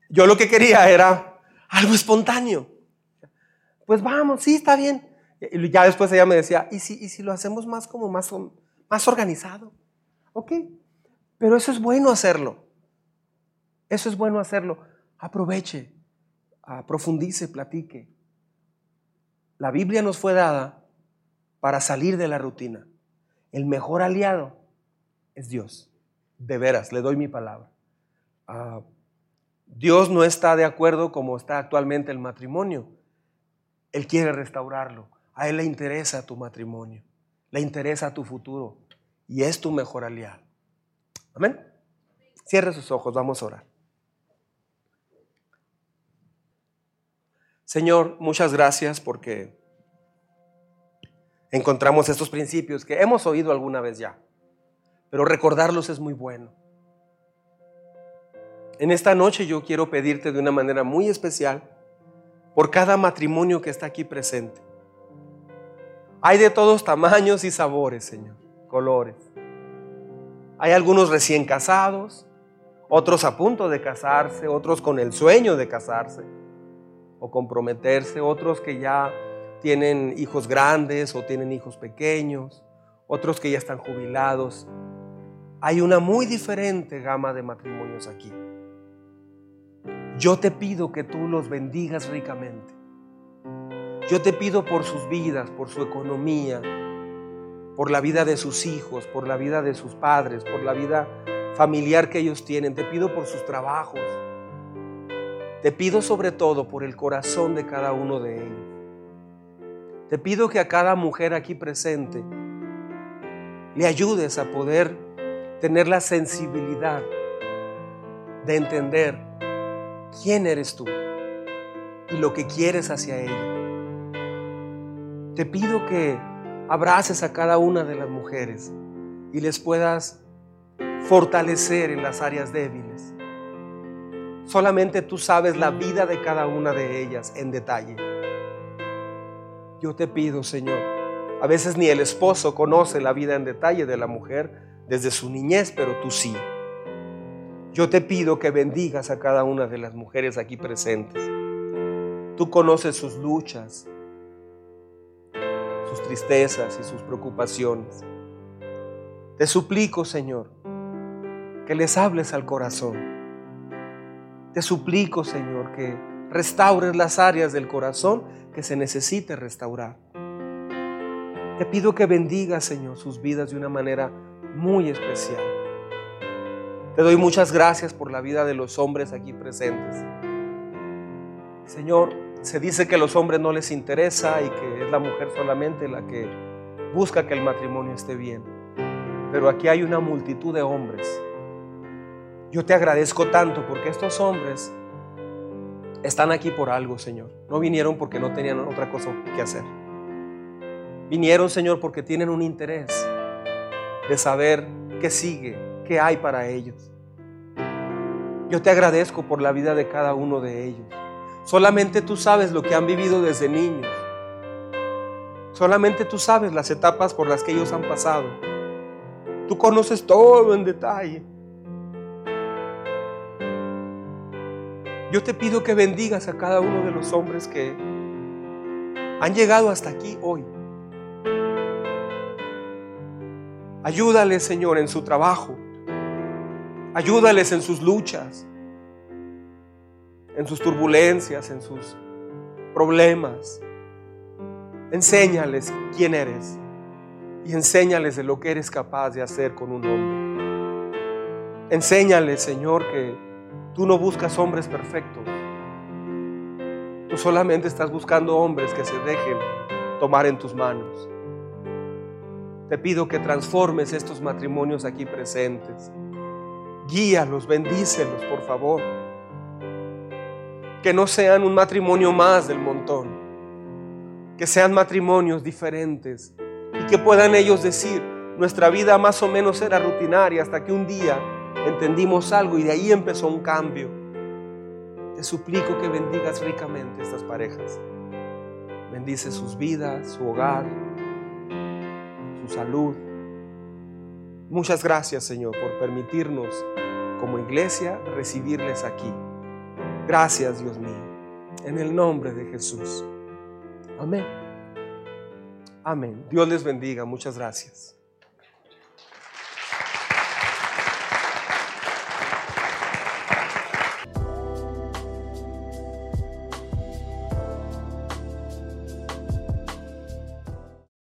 yo lo que quería era algo espontáneo. Pues vamos, sí, está bien. Y ya después ella me decía, ¿y si, y si lo hacemos más como más, más organizado? Ok, pero eso es bueno hacerlo. Eso es bueno hacerlo. Aproveche, profundice, platique. La Biblia nos fue dada para salir de la rutina. El mejor aliado es Dios. De veras, le doy mi palabra. Ah, Dios no está de acuerdo como está actualmente el matrimonio. Él quiere restaurarlo. A Él le interesa tu matrimonio. Le interesa tu futuro. Y es tu mejor aliado. Amén. Cierre sus ojos, vamos a orar. Señor, muchas gracias porque encontramos estos principios que hemos oído alguna vez ya, pero recordarlos es muy bueno. En esta noche yo quiero pedirte de una manera muy especial por cada matrimonio que está aquí presente. Hay de todos tamaños y sabores, Señor, colores. Hay algunos recién casados, otros a punto de casarse, otros con el sueño de casarse o comprometerse, otros que ya tienen hijos grandes o tienen hijos pequeños, otros que ya están jubilados. Hay una muy diferente gama de matrimonios aquí. Yo te pido que tú los bendigas ricamente. Yo te pido por sus vidas, por su economía, por la vida de sus hijos, por la vida de sus padres, por la vida familiar que ellos tienen. Te pido por sus trabajos. Te pido sobre todo por el corazón de cada uno de ellos. Te pido que a cada mujer aquí presente le ayudes a poder tener la sensibilidad de entender quién eres tú y lo que quieres hacia ella. Te pido que abraces a cada una de las mujeres y les puedas fortalecer en las áreas débiles. Solamente tú sabes la vida de cada una de ellas en detalle. Yo te pido, Señor, a veces ni el esposo conoce la vida en detalle de la mujer desde su niñez, pero tú sí. Yo te pido que bendigas a cada una de las mujeres aquí presentes. Tú conoces sus luchas, sus tristezas y sus preocupaciones. Te suplico, Señor, que les hables al corazón. Te suplico, Señor, que restaures las áreas del corazón que se necesite restaurar. Te pido que bendigas, Señor, sus vidas de una manera muy especial. Te doy muchas gracias por la vida de los hombres aquí presentes. Señor, se dice que a los hombres no les interesa y que es la mujer solamente la que busca que el matrimonio esté bien. Pero aquí hay una multitud de hombres. Yo te agradezco tanto porque estos hombres están aquí por algo, Señor. No vinieron porque no tenían otra cosa que hacer. Vinieron, Señor, porque tienen un interés de saber qué sigue, qué hay para ellos. Yo te agradezco por la vida de cada uno de ellos. Solamente tú sabes lo que han vivido desde niños. Solamente tú sabes las etapas por las que ellos han pasado. Tú conoces todo en detalle. Yo te pido que bendigas a cada uno de los hombres que han llegado hasta aquí hoy. Ayúdales, Señor, en su trabajo. Ayúdales en sus luchas en sus turbulencias, en sus problemas. Enséñales quién eres y enséñales de lo que eres capaz de hacer con un hombre. Enséñales, Señor, que tú no buscas hombres perfectos. Tú solamente estás buscando hombres que se dejen tomar en tus manos. Te pido que transformes estos matrimonios aquí presentes. Guíalos, bendícelos, por favor que no sean un matrimonio más del montón, que sean matrimonios diferentes y que puedan ellos decir, nuestra vida más o menos era rutinaria hasta que un día entendimos algo y de ahí empezó un cambio. Te suplico que bendigas ricamente estas parejas. Bendice sus vidas, su hogar, su salud. Muchas gracias Señor por permitirnos como iglesia recibirles aquí. Gracias, Dios mío. En el nombre de Jesús. Amén. Amén. Dios les bendiga. Muchas gracias.